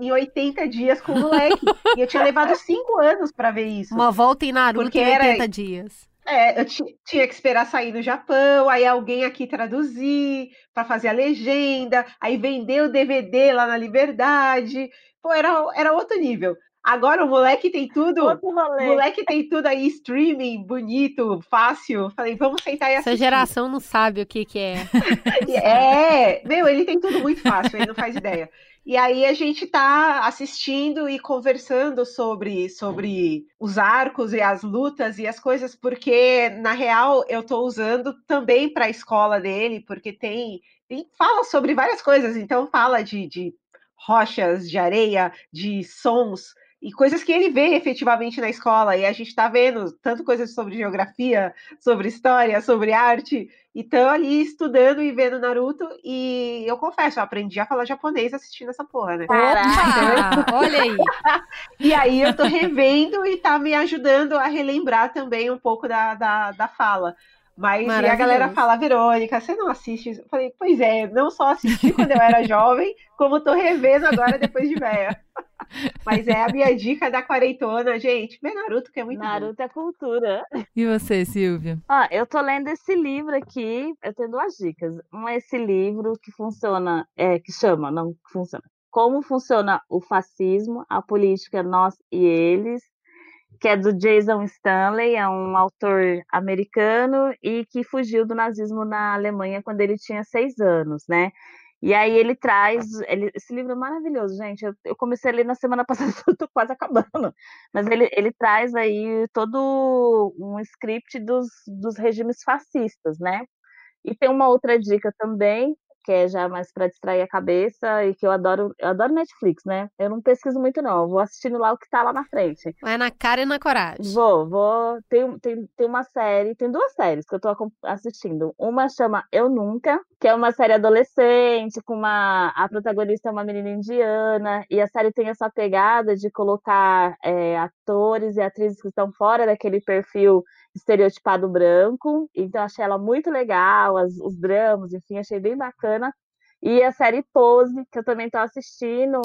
em 80 dias com o moleque. E eu tinha levado 5 anos para ver isso. Uma volta em Naruto Porque em 80 era... dias. É, eu tinha que esperar sair no Japão, aí alguém aqui traduzir para fazer a legenda, aí vender o DVD lá na Liberdade. Pô, era, era outro nível. Agora o moleque tem tudo. O moleque tem tudo aí, streaming, bonito, fácil. Falei, vamos sentar e assistir. Essa geração não sabe o que, que é. [LAUGHS] é, meu, ele tem tudo muito fácil, ele não faz ideia. E aí a gente está assistindo e conversando sobre, sobre os arcos e as lutas e as coisas, porque na real eu estou usando também para a escola dele, porque tem, tem, fala sobre várias coisas, então fala de, de rochas, de areia, de sons e coisas que ele vê efetivamente na escola. E a gente está vendo tanto coisas sobre geografia, sobre história, sobre arte. E estão ali estudando e vendo Naruto. E eu confesso, eu aprendi a falar japonês assistindo essa porra, né? Caraca, olha aí. [LAUGHS] e aí eu tô revendo e tá me ajudando a relembrar também um pouco da, da, da fala. Mas e a galera fala, Verônica, você não assiste? Eu falei, pois é, não só assisti quando eu era [LAUGHS] jovem, como tô revendo agora depois de velha. [LAUGHS] Mas é a minha dica da quarentona, gente. Vê Naruto, que é muito Naruto bom. é cultura. E você, Silvia? Ó, eu tô lendo esse livro aqui, eu tenho duas dicas. Um é esse livro que funciona, é, que chama, não que funciona. Como funciona o fascismo, a política nós e eles, que é do Jason Stanley, é um autor americano e que fugiu do nazismo na Alemanha quando ele tinha seis anos, né? E aí ele traz, ele, esse livro é maravilhoso, gente. Eu, eu, comecei a ler na semana [LAUGHS] passada, estou quase acabando. Mas ele, ele traz aí todo um script dos, dos regimes fascistas, né? E tem uma outra dica também, que é já mais para distrair a cabeça e que eu adoro, eu adoro Netflix, né? Eu não pesquiso muito não, eu vou assistindo lá o que tá lá na frente. Vai na cara e na coragem. Vou, vou, tem, tem, tem uma série, tem duas séries que eu tô assistindo. Uma chama Eu Nunca, que é uma série adolescente com uma a protagonista é uma menina indiana e a série tem essa pegada de colocar é, atores e atrizes que estão fora daquele perfil estereotipado branco, então achei ela muito legal, as, os dramas, enfim, achei bem bacana. E a série Pose, que eu também tô assistindo.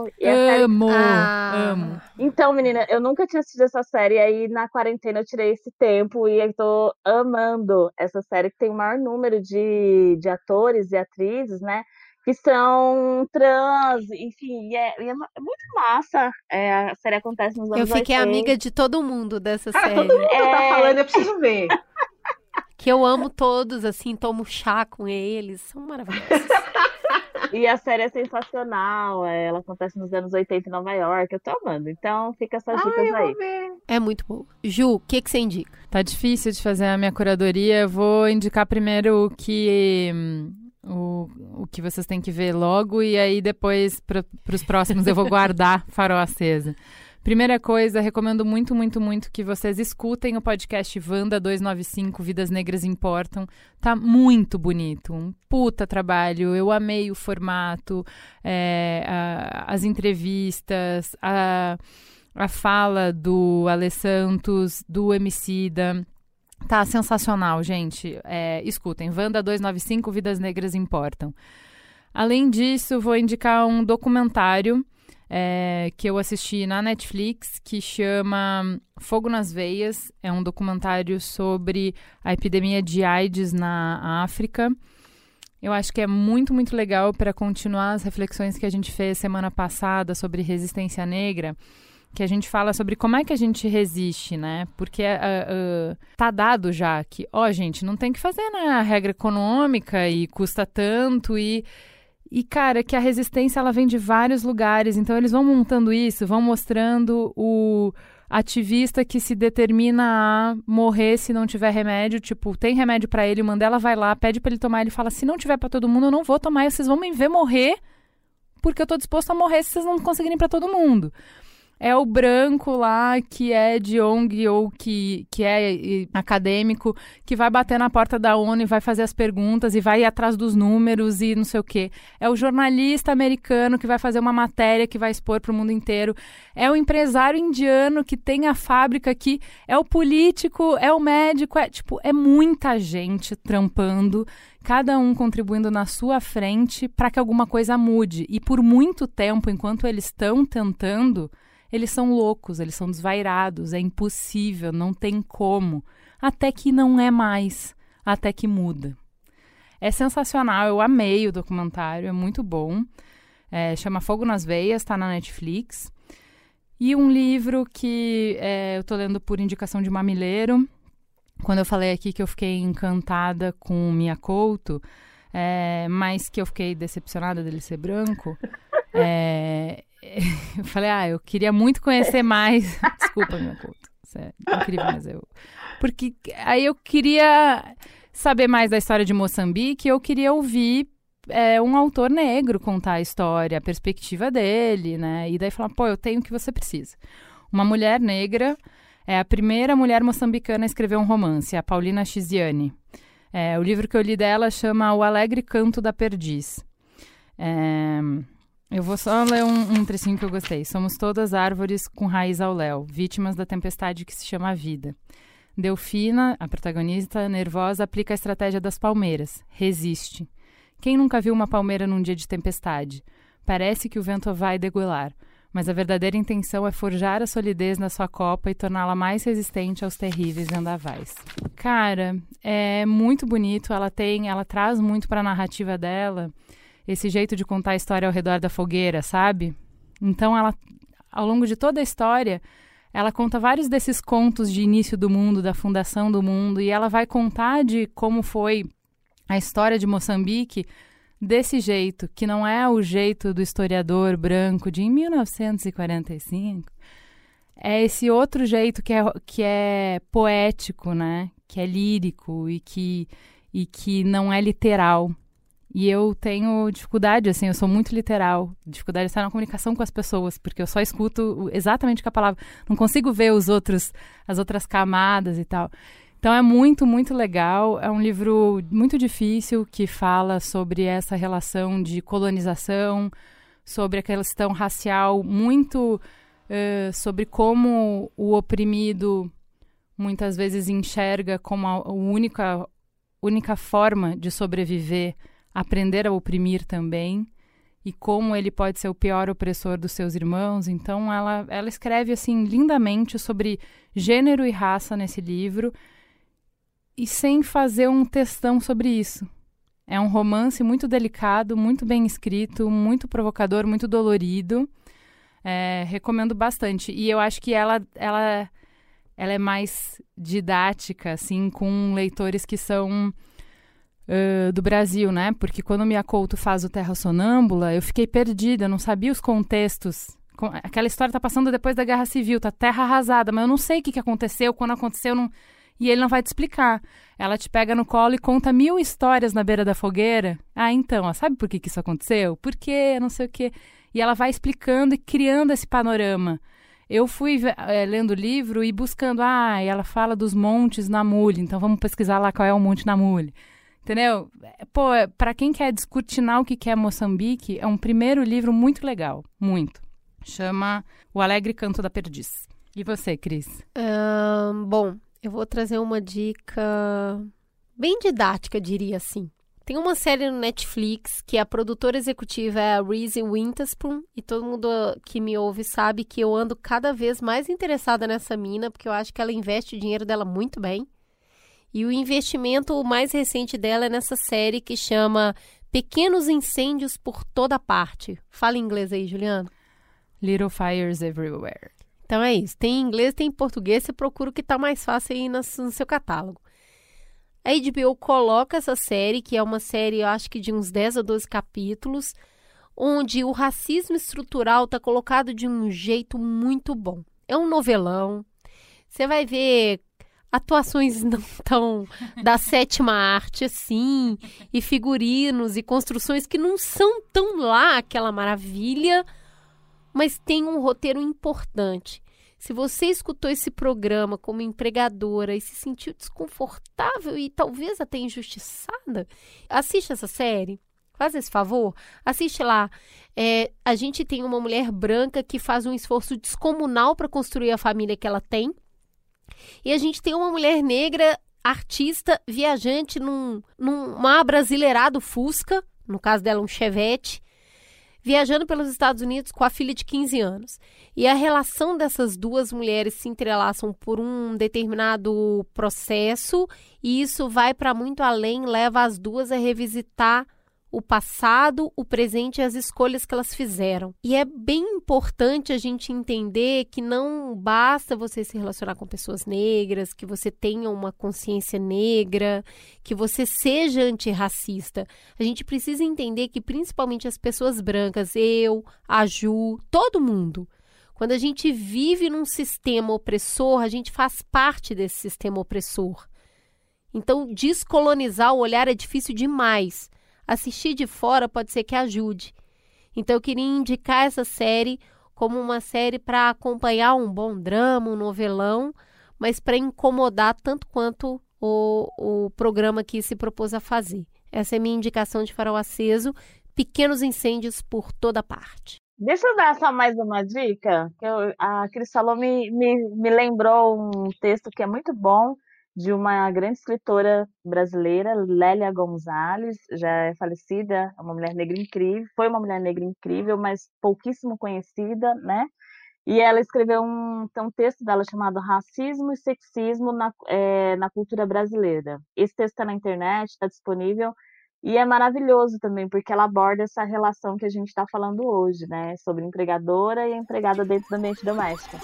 amo, série... ah. amo. Então, menina, eu nunca tinha assistido essa série, aí na quarentena eu tirei esse tempo e eu tô amando essa série, que tem o maior número de, de atores e atrizes, né? Que são trans, enfim, e é, e é, muito massa. É, a série acontece nos anos Eu fiquei 80. amiga de todo mundo dessa Cara, série. todo mundo tá é... tá falando, eu preciso ver. [LAUGHS] que eu amo todos, assim, tomo chá com eles, são maravilhosos. [LAUGHS] E a série é sensacional, é, ela acontece nos anos 80 em Nova York, eu tô amando. Então fica essas dicas aí. É muito bom. Ju, o que, que você indica? Tá difícil de fazer a minha curadoria. Eu vou indicar primeiro o que. O, o que vocês têm que ver logo, e aí depois, para os próximos, eu vou guardar [LAUGHS] Farol Acesa. Primeira coisa, recomendo muito, muito, muito que vocês escutem o podcast Vanda 295 Vidas Negras Importam. Tá muito bonito, um puta trabalho. Eu amei o formato, é, a- as entrevistas, a, a fala do Ale Santos, do Emicida. Tá sensacional, gente. É, escutem, Vanda 295 Vidas Negras Importam. Além disso, vou indicar um documentário é, que eu assisti na Netflix que chama Fogo nas Veias. É um documentário sobre a epidemia de AIDS na África. Eu acho que é muito, muito legal para continuar as reflexões que a gente fez semana passada sobre resistência negra, que a gente fala sobre como é que a gente resiste, né? Porque ah, ah, tá dado já que, ó, gente, não tem que fazer na regra econômica e custa tanto e e, cara, que a resistência ela vem de vários lugares. Então, eles vão montando isso, vão mostrando o ativista que se determina a morrer se não tiver remédio. Tipo, tem remédio pra ele, o Mandela vai lá, pede pra ele tomar. Ele fala: se não tiver pra todo mundo, eu não vou tomar. Vocês vão me ver morrer, porque eu tô disposto a morrer se vocês não conseguirem pra todo mundo é o branco lá que é de ONG ou que, que é acadêmico, que vai bater na porta da ONU e vai fazer as perguntas e vai ir atrás dos números e não sei o quê. É o jornalista americano que vai fazer uma matéria que vai expor para o mundo inteiro. É o empresário indiano que tem a fábrica aqui. É o político, é o médico. É, tipo, é muita gente trampando cada um contribuindo na sua frente para que alguma coisa mude. E por muito tempo, enquanto eles estão tentando, eles são loucos, eles são desvairados, é impossível, não tem como. Até que não é mais, até que muda. É sensacional, eu amei o documentário, é muito bom. É, chama Fogo nas Veias, está na Netflix. E um livro que é, eu estou lendo por indicação de Mamileiro. Quando eu falei aqui que eu fiquei encantada com Mia Couto, é, mas que eu fiquei decepcionada dele ser branco, [LAUGHS] é, [LAUGHS] eu falei, ah, eu queria muito conhecer mais. [LAUGHS] Desculpa, Mia Couto. Isso é incrível, mas eu. Porque aí eu queria saber mais da história de Moçambique, eu queria ouvir é, um autor negro contar a história, a perspectiva dele, né? E daí falar, pô, eu tenho o que você precisa. Uma mulher negra é a primeira mulher moçambicana a escrever um romance, a Paulina Chiziane. É, o livro que eu li dela chama O Alegre Canto da Perdiz. É, eu vou só ler um, um trecinho que eu gostei. Somos todas árvores com raiz ao léu, vítimas da tempestade que se chama a vida. Delfina, a protagonista, nervosa, aplica a estratégia das palmeiras. Resiste. Quem nunca viu uma palmeira num dia de tempestade? Parece que o vento vai degolar, mas a verdadeira intenção é forjar a solidez na sua copa e torná-la mais resistente aos terríveis vendavais. Cara, é muito bonito, ela tem, ela traz muito para a narrativa dela esse jeito de contar a história ao redor da fogueira, sabe? Então ela ao longo de toda a história, ela conta vários desses contos de início do mundo, da fundação do mundo, e ela vai contar de como foi a história de Moçambique desse jeito, que não é o jeito do historiador branco de em 1945. É esse outro jeito que é, que é poético, né? Que é lírico e que, e que não é literal. E eu tenho dificuldade, assim, eu sou muito literal. Dificuldade de estar na comunicação com as pessoas, porque eu só escuto exatamente com a palavra. Não consigo ver os outros, as outras camadas e tal. Então é muito, muito legal. É um livro muito difícil que fala sobre essa relação de colonização, sobre a questão racial, muito uh, sobre como o oprimido muitas vezes enxerga como a única, única forma de sobreviver aprender a oprimir também e como ele pode ser o pior opressor dos seus irmãos. Então ela, ela escreve assim lindamente sobre gênero e raça nesse livro e sem fazer um textão sobre isso. É um romance muito delicado, muito bem escrito, muito provocador, muito dolorido. É, recomendo bastante. E eu acho que ela, ela ela é mais didática, assim, com leitores que são uh, do Brasil, né? Porque quando o Mia faz o Terra Sonâmbula, eu fiquei perdida, não sabia os contextos. Aquela história tá passando depois da Guerra Civil, tá terra arrasada, mas eu não sei o que, que aconteceu, quando aconteceu, não... e ele não vai te explicar. Ela te pega no colo e conta mil histórias na beira da fogueira. Ah, então, ó, sabe por que, que isso aconteceu? Por quê? Não sei o quê. E ela vai explicando e criando esse panorama. Eu fui é, lendo o livro e buscando, ah, ela fala dos montes na Mule, então vamos pesquisar lá qual é o monte na Mule. Entendeu? Pô, para quem quer descortinar o que é Moçambique, é um primeiro livro muito legal, muito. Chama O Alegre Canto da Perdiz. E você, Cris? Um, bom, eu vou trazer uma dica bem didática, diria assim. Tem uma série no Netflix que a produtora executiva é a Reese Witherspoon e todo mundo que me ouve sabe que eu ando cada vez mais interessada nessa mina porque eu acho que ela investe o dinheiro dela muito bem. E o investimento mais recente dela é nessa série que chama Pequenos Incêndios por Toda Parte. Fala em inglês aí, Juliana. Little Fires Everywhere. Então é isso. Tem em inglês, tem em português. Você procura o que está mais fácil aí no, no seu catálogo. A HBO coloca essa série, que é uma série, eu acho que de uns 10 a 12 capítulos, onde o racismo estrutural está colocado de um jeito muito bom. É um novelão. Você vai ver atuações não tão da sétima arte assim, e figurinos e construções que não são tão lá aquela maravilha, mas tem um roteiro importante. Se você escutou esse programa como empregadora e se sentiu desconfortável e talvez até injustiçada, assiste essa série. Faz esse favor, assiste lá. É, a gente tem uma mulher branca que faz um esforço descomunal para construir a família que ela tem. E a gente tem uma mulher negra, artista, viajante num, num mar brasileirado Fusca, no caso dela um Chevette, viajando pelos Estados Unidos com a filha de 15 anos. E a relação dessas duas mulheres se entrelaçam por um determinado processo, e isso vai para muito além, leva as duas a revisitar o passado, o presente e as escolhas que elas fizeram. E é bem importante a gente entender que não basta você se relacionar com pessoas negras, que você tenha uma consciência negra, que você seja antirracista. A gente precisa entender que principalmente as pessoas brancas, eu, a Ju, todo mundo, quando a gente vive num sistema opressor, a gente faz parte desse sistema opressor. Então, descolonizar o olhar é difícil demais assistir de fora pode ser que ajude. Então eu queria indicar essa série como uma série para acompanhar um bom drama, um novelão, mas para incomodar tanto quanto o, o programa que se propôs a fazer. Essa é minha indicação de farol aceso, pequenos incêndios por toda parte. Deixa eu dar só mais uma dica, que eu, a Cris falou me, me, me lembrou um texto que é muito bom, de uma grande escritora brasileira, Lélia Gonzalez, já é falecida, é uma mulher negra incrível, foi uma mulher negra incrível, mas pouquíssimo conhecida, né? E ela escreveu um, um texto dela chamado Racismo e Sexismo na, é, na Cultura Brasileira. Esse texto está na internet, está disponível, e é maravilhoso também, porque ela aborda essa relação que a gente está falando hoje, né? Sobre empregadora e empregada dentro do ambiente doméstico.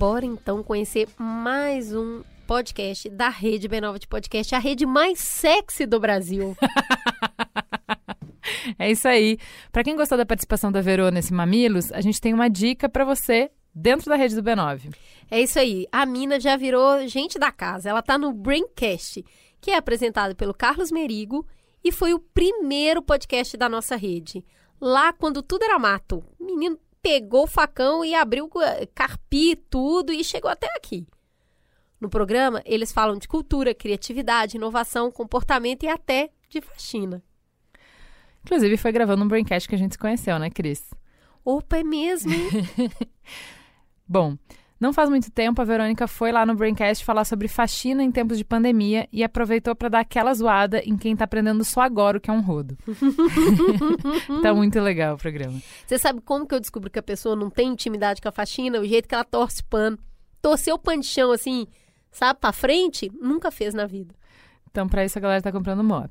Bora então conhecer mais um podcast da rede B9 de podcast, a rede mais sexy do Brasil. [LAUGHS] é isso aí. Para quem gostou da participação da Verô nesse Mamilos, a gente tem uma dica para você dentro da rede do B9. É isso aí. A Mina já virou gente da casa. Ela tá no Braincast, que é apresentado pelo Carlos Merigo e foi o primeiro podcast da nossa rede. Lá quando tudo era mato. Menino pegou o facão e abriu, carpi tudo e chegou até aqui. No programa, eles falam de cultura, criatividade, inovação, comportamento e até de faxina. Inclusive, foi gravando um Braincast que a gente se conheceu, né, Cris? Opa, é mesmo, [LAUGHS] Bom, não faz muito tempo, a Verônica foi lá no Braincast falar sobre faxina em tempos de pandemia e aproveitou para dar aquela zoada em quem está aprendendo só agora o que é um rodo. [LAUGHS] tá muito legal o programa. Você sabe como que eu descubro que a pessoa não tem intimidade com a faxina? O jeito que ela torce pano. Torceu o pano de chão assim, sabe, para frente, nunca fez na vida. Então, para isso a galera tá comprando mop.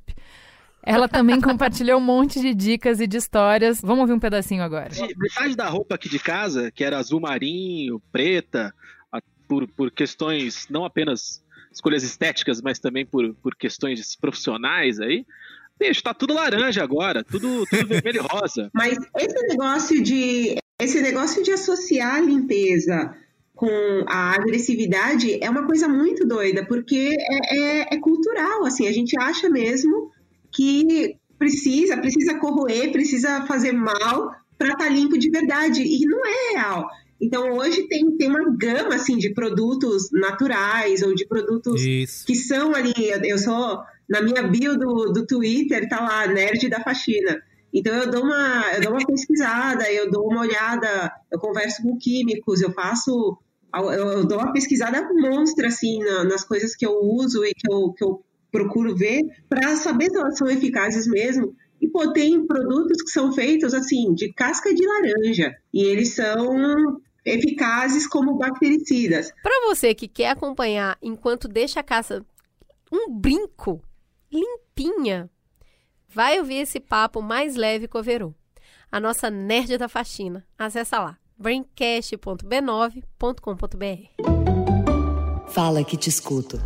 Ela também [LAUGHS] compartilhou um monte de dicas e de histórias. Vamos ouvir um pedacinho agora. Metade da roupa aqui de casa, que era azul marinho, preta, por, por questões não apenas escolhas estéticas, mas também por, por questões profissionais aí. Bicho, tá tudo laranja agora, tudo, tudo vermelho e rosa. [LAUGHS] Mas esse negócio de esse negócio de associar a limpeza com a agressividade é uma coisa muito doida, porque é, é- é cultural, assim, a gente acha mesmo que precisa, precisa corroer, precisa fazer mal para estar limpo de verdade, e não é real. Então hoje tem, tem uma gama assim de produtos naturais ou de produtos Isso. que são ali, eu, eu sou na minha bio do, do Twitter tá lá nerd da faxina. Então eu dou uma eu dou uma pesquisada, eu dou uma olhada, eu converso com químicos, eu faço eu, eu dou uma pesquisada monstra assim na- nas coisas que eu uso e que eu, que eu procuro ver para saber se elas são eficazes mesmo. E pô, tem produtos que são feitos assim de casca de laranja e eles são eficazes como bactericidas. Para você que quer acompanhar enquanto deixa a casa um brinco, limpinha, vai ouvir esse papo mais leve com a Verô, a nossa nerd da faxina. Acessa lá, braincast.b9.com.br. Fala que te escuto.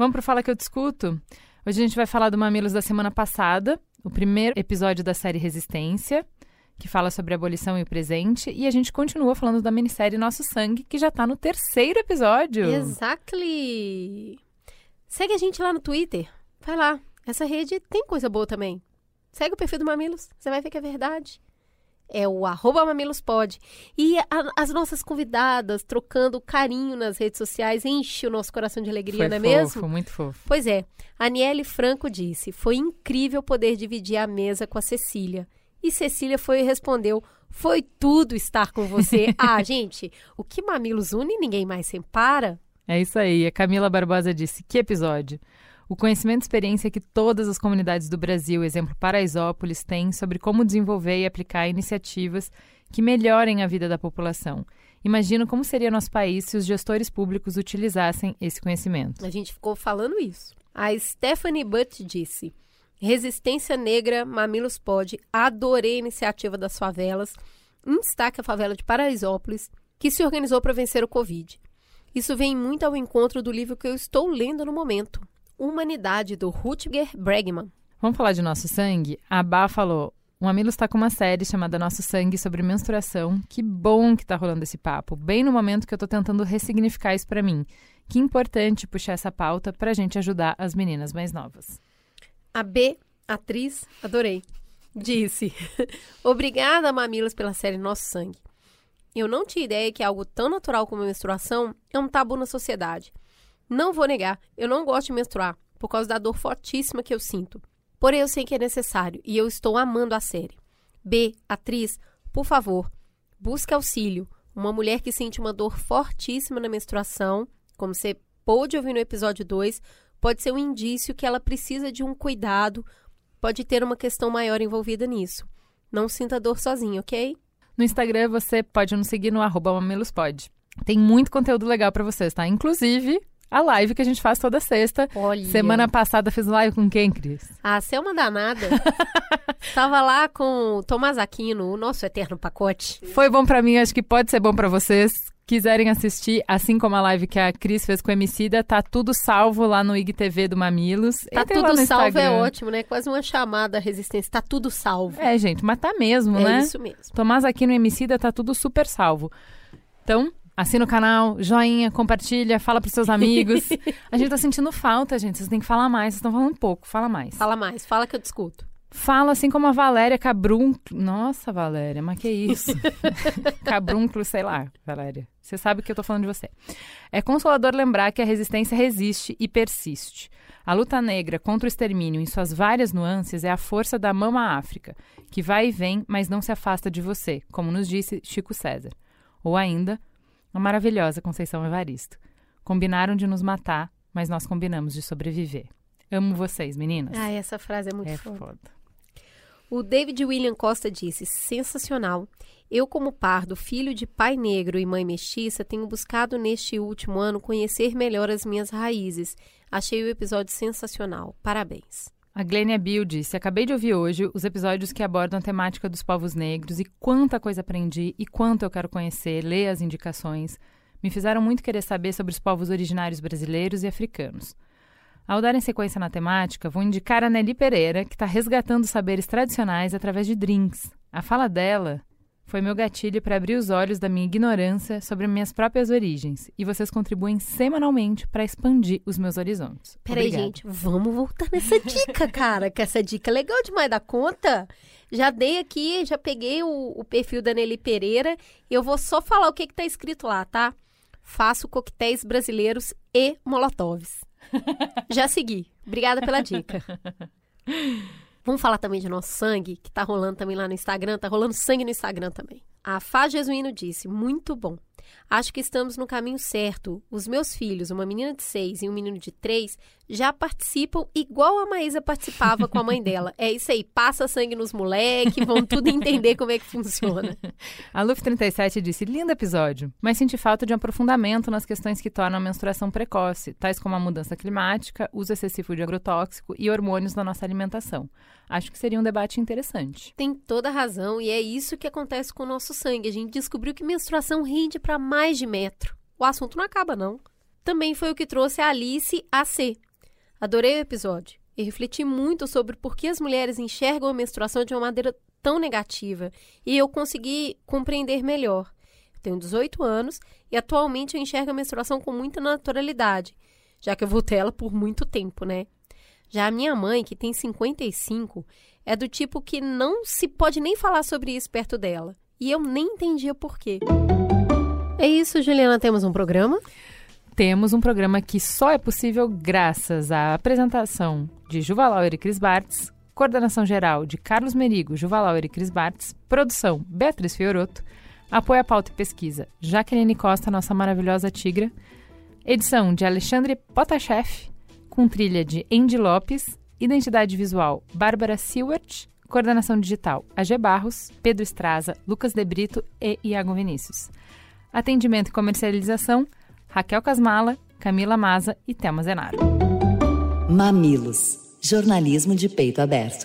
Vamos pro Fala Que Eu Discuto? Hoje a gente vai falar do Mamilos da semana passada, o primeiro episódio da série Resistência, que fala sobre a abolição e o presente, e a gente continua falando da minissérie Nosso Sangue, que já tá no terceiro episódio. Exactly! Segue a gente lá no Twitter. Vai lá. Essa rede tem coisa boa também. Segue o perfil do Mamilos, você vai ver que é verdade. É o arroba mamilospod. E a- as nossas convidadas trocando carinho nas redes sociais enche o nosso coração de alegria, Foi não é fofo, mesmo? muito fofo. Pois é. Aniele Franco disse: Foi incrível poder dividir a mesa com a Cecília. E Cecília foi e respondeu: Foi tudo estar com você. [LAUGHS] ah, gente, o que mamilos une ninguém mais separa. É isso aí. A Camila Barbosa disse: Que episódio! O conhecimento e experiência que todas as comunidades do Brasil, exemplo Paraisópolis, têm sobre como desenvolver e aplicar iniciativas que melhorem a vida da população. Imagino como seria nosso país se os gestores públicos utilizassem esse conhecimento. A gente ficou falando isso. A Stephanie Butt disse: Resistência Negra, Mamilos Pod, adorei a iniciativa das favelas, em destaque a favela de Paraisópolis, que se organizou para vencer o Covid. Isso vem muito ao encontro do livro que eu estou lendo no momento, Humanidade, do Rutger Bregman. Vamos falar de Nosso Sangue? A Bá falou: o Mamilos está com uma série chamada Nosso Sangue sobre menstruação. Que bom que tá rolando esse papo, bem no momento que eu tô tentando ressignificar isso para mim. Que importante puxar essa pauta pra gente ajudar as meninas mais novas. A B, atriz, adorei, disse: [LAUGHS] Obrigada, Mamilos, pela série Nosso Sangue. Eu não tinha ideia que algo tão natural como a menstruação é um tabu na sociedade. Não vou negar, eu não gosto de menstruar, por causa da dor fortíssima que eu sinto. Porém, eu sei que é necessário e eu estou amando a série. B, atriz, por favor, busque auxílio. Uma mulher que sente uma dor fortíssima na menstruação, como você pôde ouvir no episódio 2, pode ser um indício que ela precisa de um cuidado, pode ter uma questão maior envolvida nisso. Não sinta dor sozinha, ok? No Instagram você pode nos seguir no arroba. Tem muito conteúdo legal pra vocês, tá? Inclusive a live que a gente faz toda sexta. Olha. Semana passada fiz live com quem, Cris? Ah, você é uma danada. [LAUGHS] Tava lá com o Tomás Aquino, o nosso eterno pacote. Foi bom pra mim, acho que pode ser bom pra vocês. Quiserem assistir, assim como a live que a Cris fez com o Emicida, tá tudo salvo lá no IGTV do Mamilos. Tá tudo salvo é ótimo, né? Quase uma chamada à resistência. Tá tudo salvo. É, gente, mas tá mesmo, É né? isso mesmo. Tomás aqui no Emicida tá tudo super salvo. Então, assina o canal, joinha, compartilha, fala pros seus amigos. [LAUGHS] a gente tá sentindo falta, gente. Vocês têm que falar mais. Vocês estão falando pouco. Fala mais. Fala mais, fala que eu discuto. Fala assim como a Valéria Cabrunclo. Nossa, Valéria, mas que isso? [LAUGHS] Cabrunclo, sei lá, Valéria. Você sabe que eu tô falando de você. É consolador lembrar que a resistência resiste e persiste. A luta negra contra o extermínio em suas várias nuances é a força da Mama África, que vai e vem, mas não se afasta de você, como nos disse Chico César. Ou ainda, a maravilhosa Conceição Evaristo. Combinaram de nos matar, mas nós combinamos de sobreviver. Amo vocês, meninas. Ah, essa frase é muito É foda. foda. O David William Costa disse: sensacional. Eu, como pardo, filho de pai negro e mãe mestiça, tenho buscado neste último ano conhecer melhor as minhas raízes. Achei o episódio sensacional. Parabéns. A Glênia Bill disse: Acabei de ouvir hoje os episódios que abordam a temática dos povos negros e quanta coisa aprendi e quanto eu quero conhecer, ler as indicações. Me fizeram muito querer saber sobre os povos originários brasileiros e africanos. Ao darem sequência na temática, vou indicar a Nelly Pereira, que está resgatando saberes tradicionais através de drinks. A fala dela foi meu gatilho para abrir os olhos da minha ignorância sobre minhas próprias origens. E vocês contribuem semanalmente para expandir os meus horizontes. Peraí, Obrigada. gente, vamos voltar nessa dica, cara, que essa dica é legal demais da conta. Já dei aqui, já peguei o, o perfil da Nelly Pereira e eu vou só falar o que que tá escrito lá, tá? Faço coquetéis brasileiros e molotovs. [LAUGHS] já segui. Obrigada pela dica. [LAUGHS] Vamos falar também de nosso sangue, que tá rolando também lá no Instagram, tá rolando sangue no Instagram também. A Fá Jesuíno disse: muito bom. Acho que estamos no caminho certo. Os meus filhos, uma menina de seis e um menino de três, já participam igual a Maísa participava com a mãe dela. É isso aí, passa sangue nos moleques, vão tudo entender como é que funciona. [LAUGHS] A Luft37 disse: lindo episódio, mas senti falta de um aprofundamento nas questões que tornam a menstruação precoce, tais como a mudança climática, uso excessivo de agrotóxico e hormônios na nossa alimentação. Acho que seria um debate interessante. Tem toda a razão e é isso que acontece com o nosso sangue. A gente descobriu que menstruação rende para mais de metro. O assunto não acaba, não. Também foi o que trouxe a Alice AC. Adorei o episódio e refleti muito sobre por que as mulheres enxergam a menstruação de uma maneira tão negativa e eu consegui compreender melhor. Tenho 18 anos e atualmente eu enxergo a menstruação com muita naturalidade, já que eu vou ter ela por muito tempo, né? Já a minha mãe, que tem 55, é do tipo que não se pode nem falar sobre isso perto dela. E eu nem entendia por quê. É isso, Juliana, temos um programa? Temos um programa que só é possível graças à apresentação de Juvalauer e Cris Bartz, coordenação geral de Carlos Merigo, Juvalauer e Cris Bartz, produção Beatriz Fioroto, apoio à pauta e pesquisa Jaqueline Costa, nossa maravilhosa tigra, edição de Alexandre Potashev, com trilha de Andy Lopes, identidade visual Bárbara Seward, coordenação digital AG Barros, Pedro Estraza, Lucas De Brito e Iago Vinícius. Atendimento e comercialização Raquel Casmala, Camila Maza e Thelma Zenaro. Mamilos. Jornalismo de peito aberto.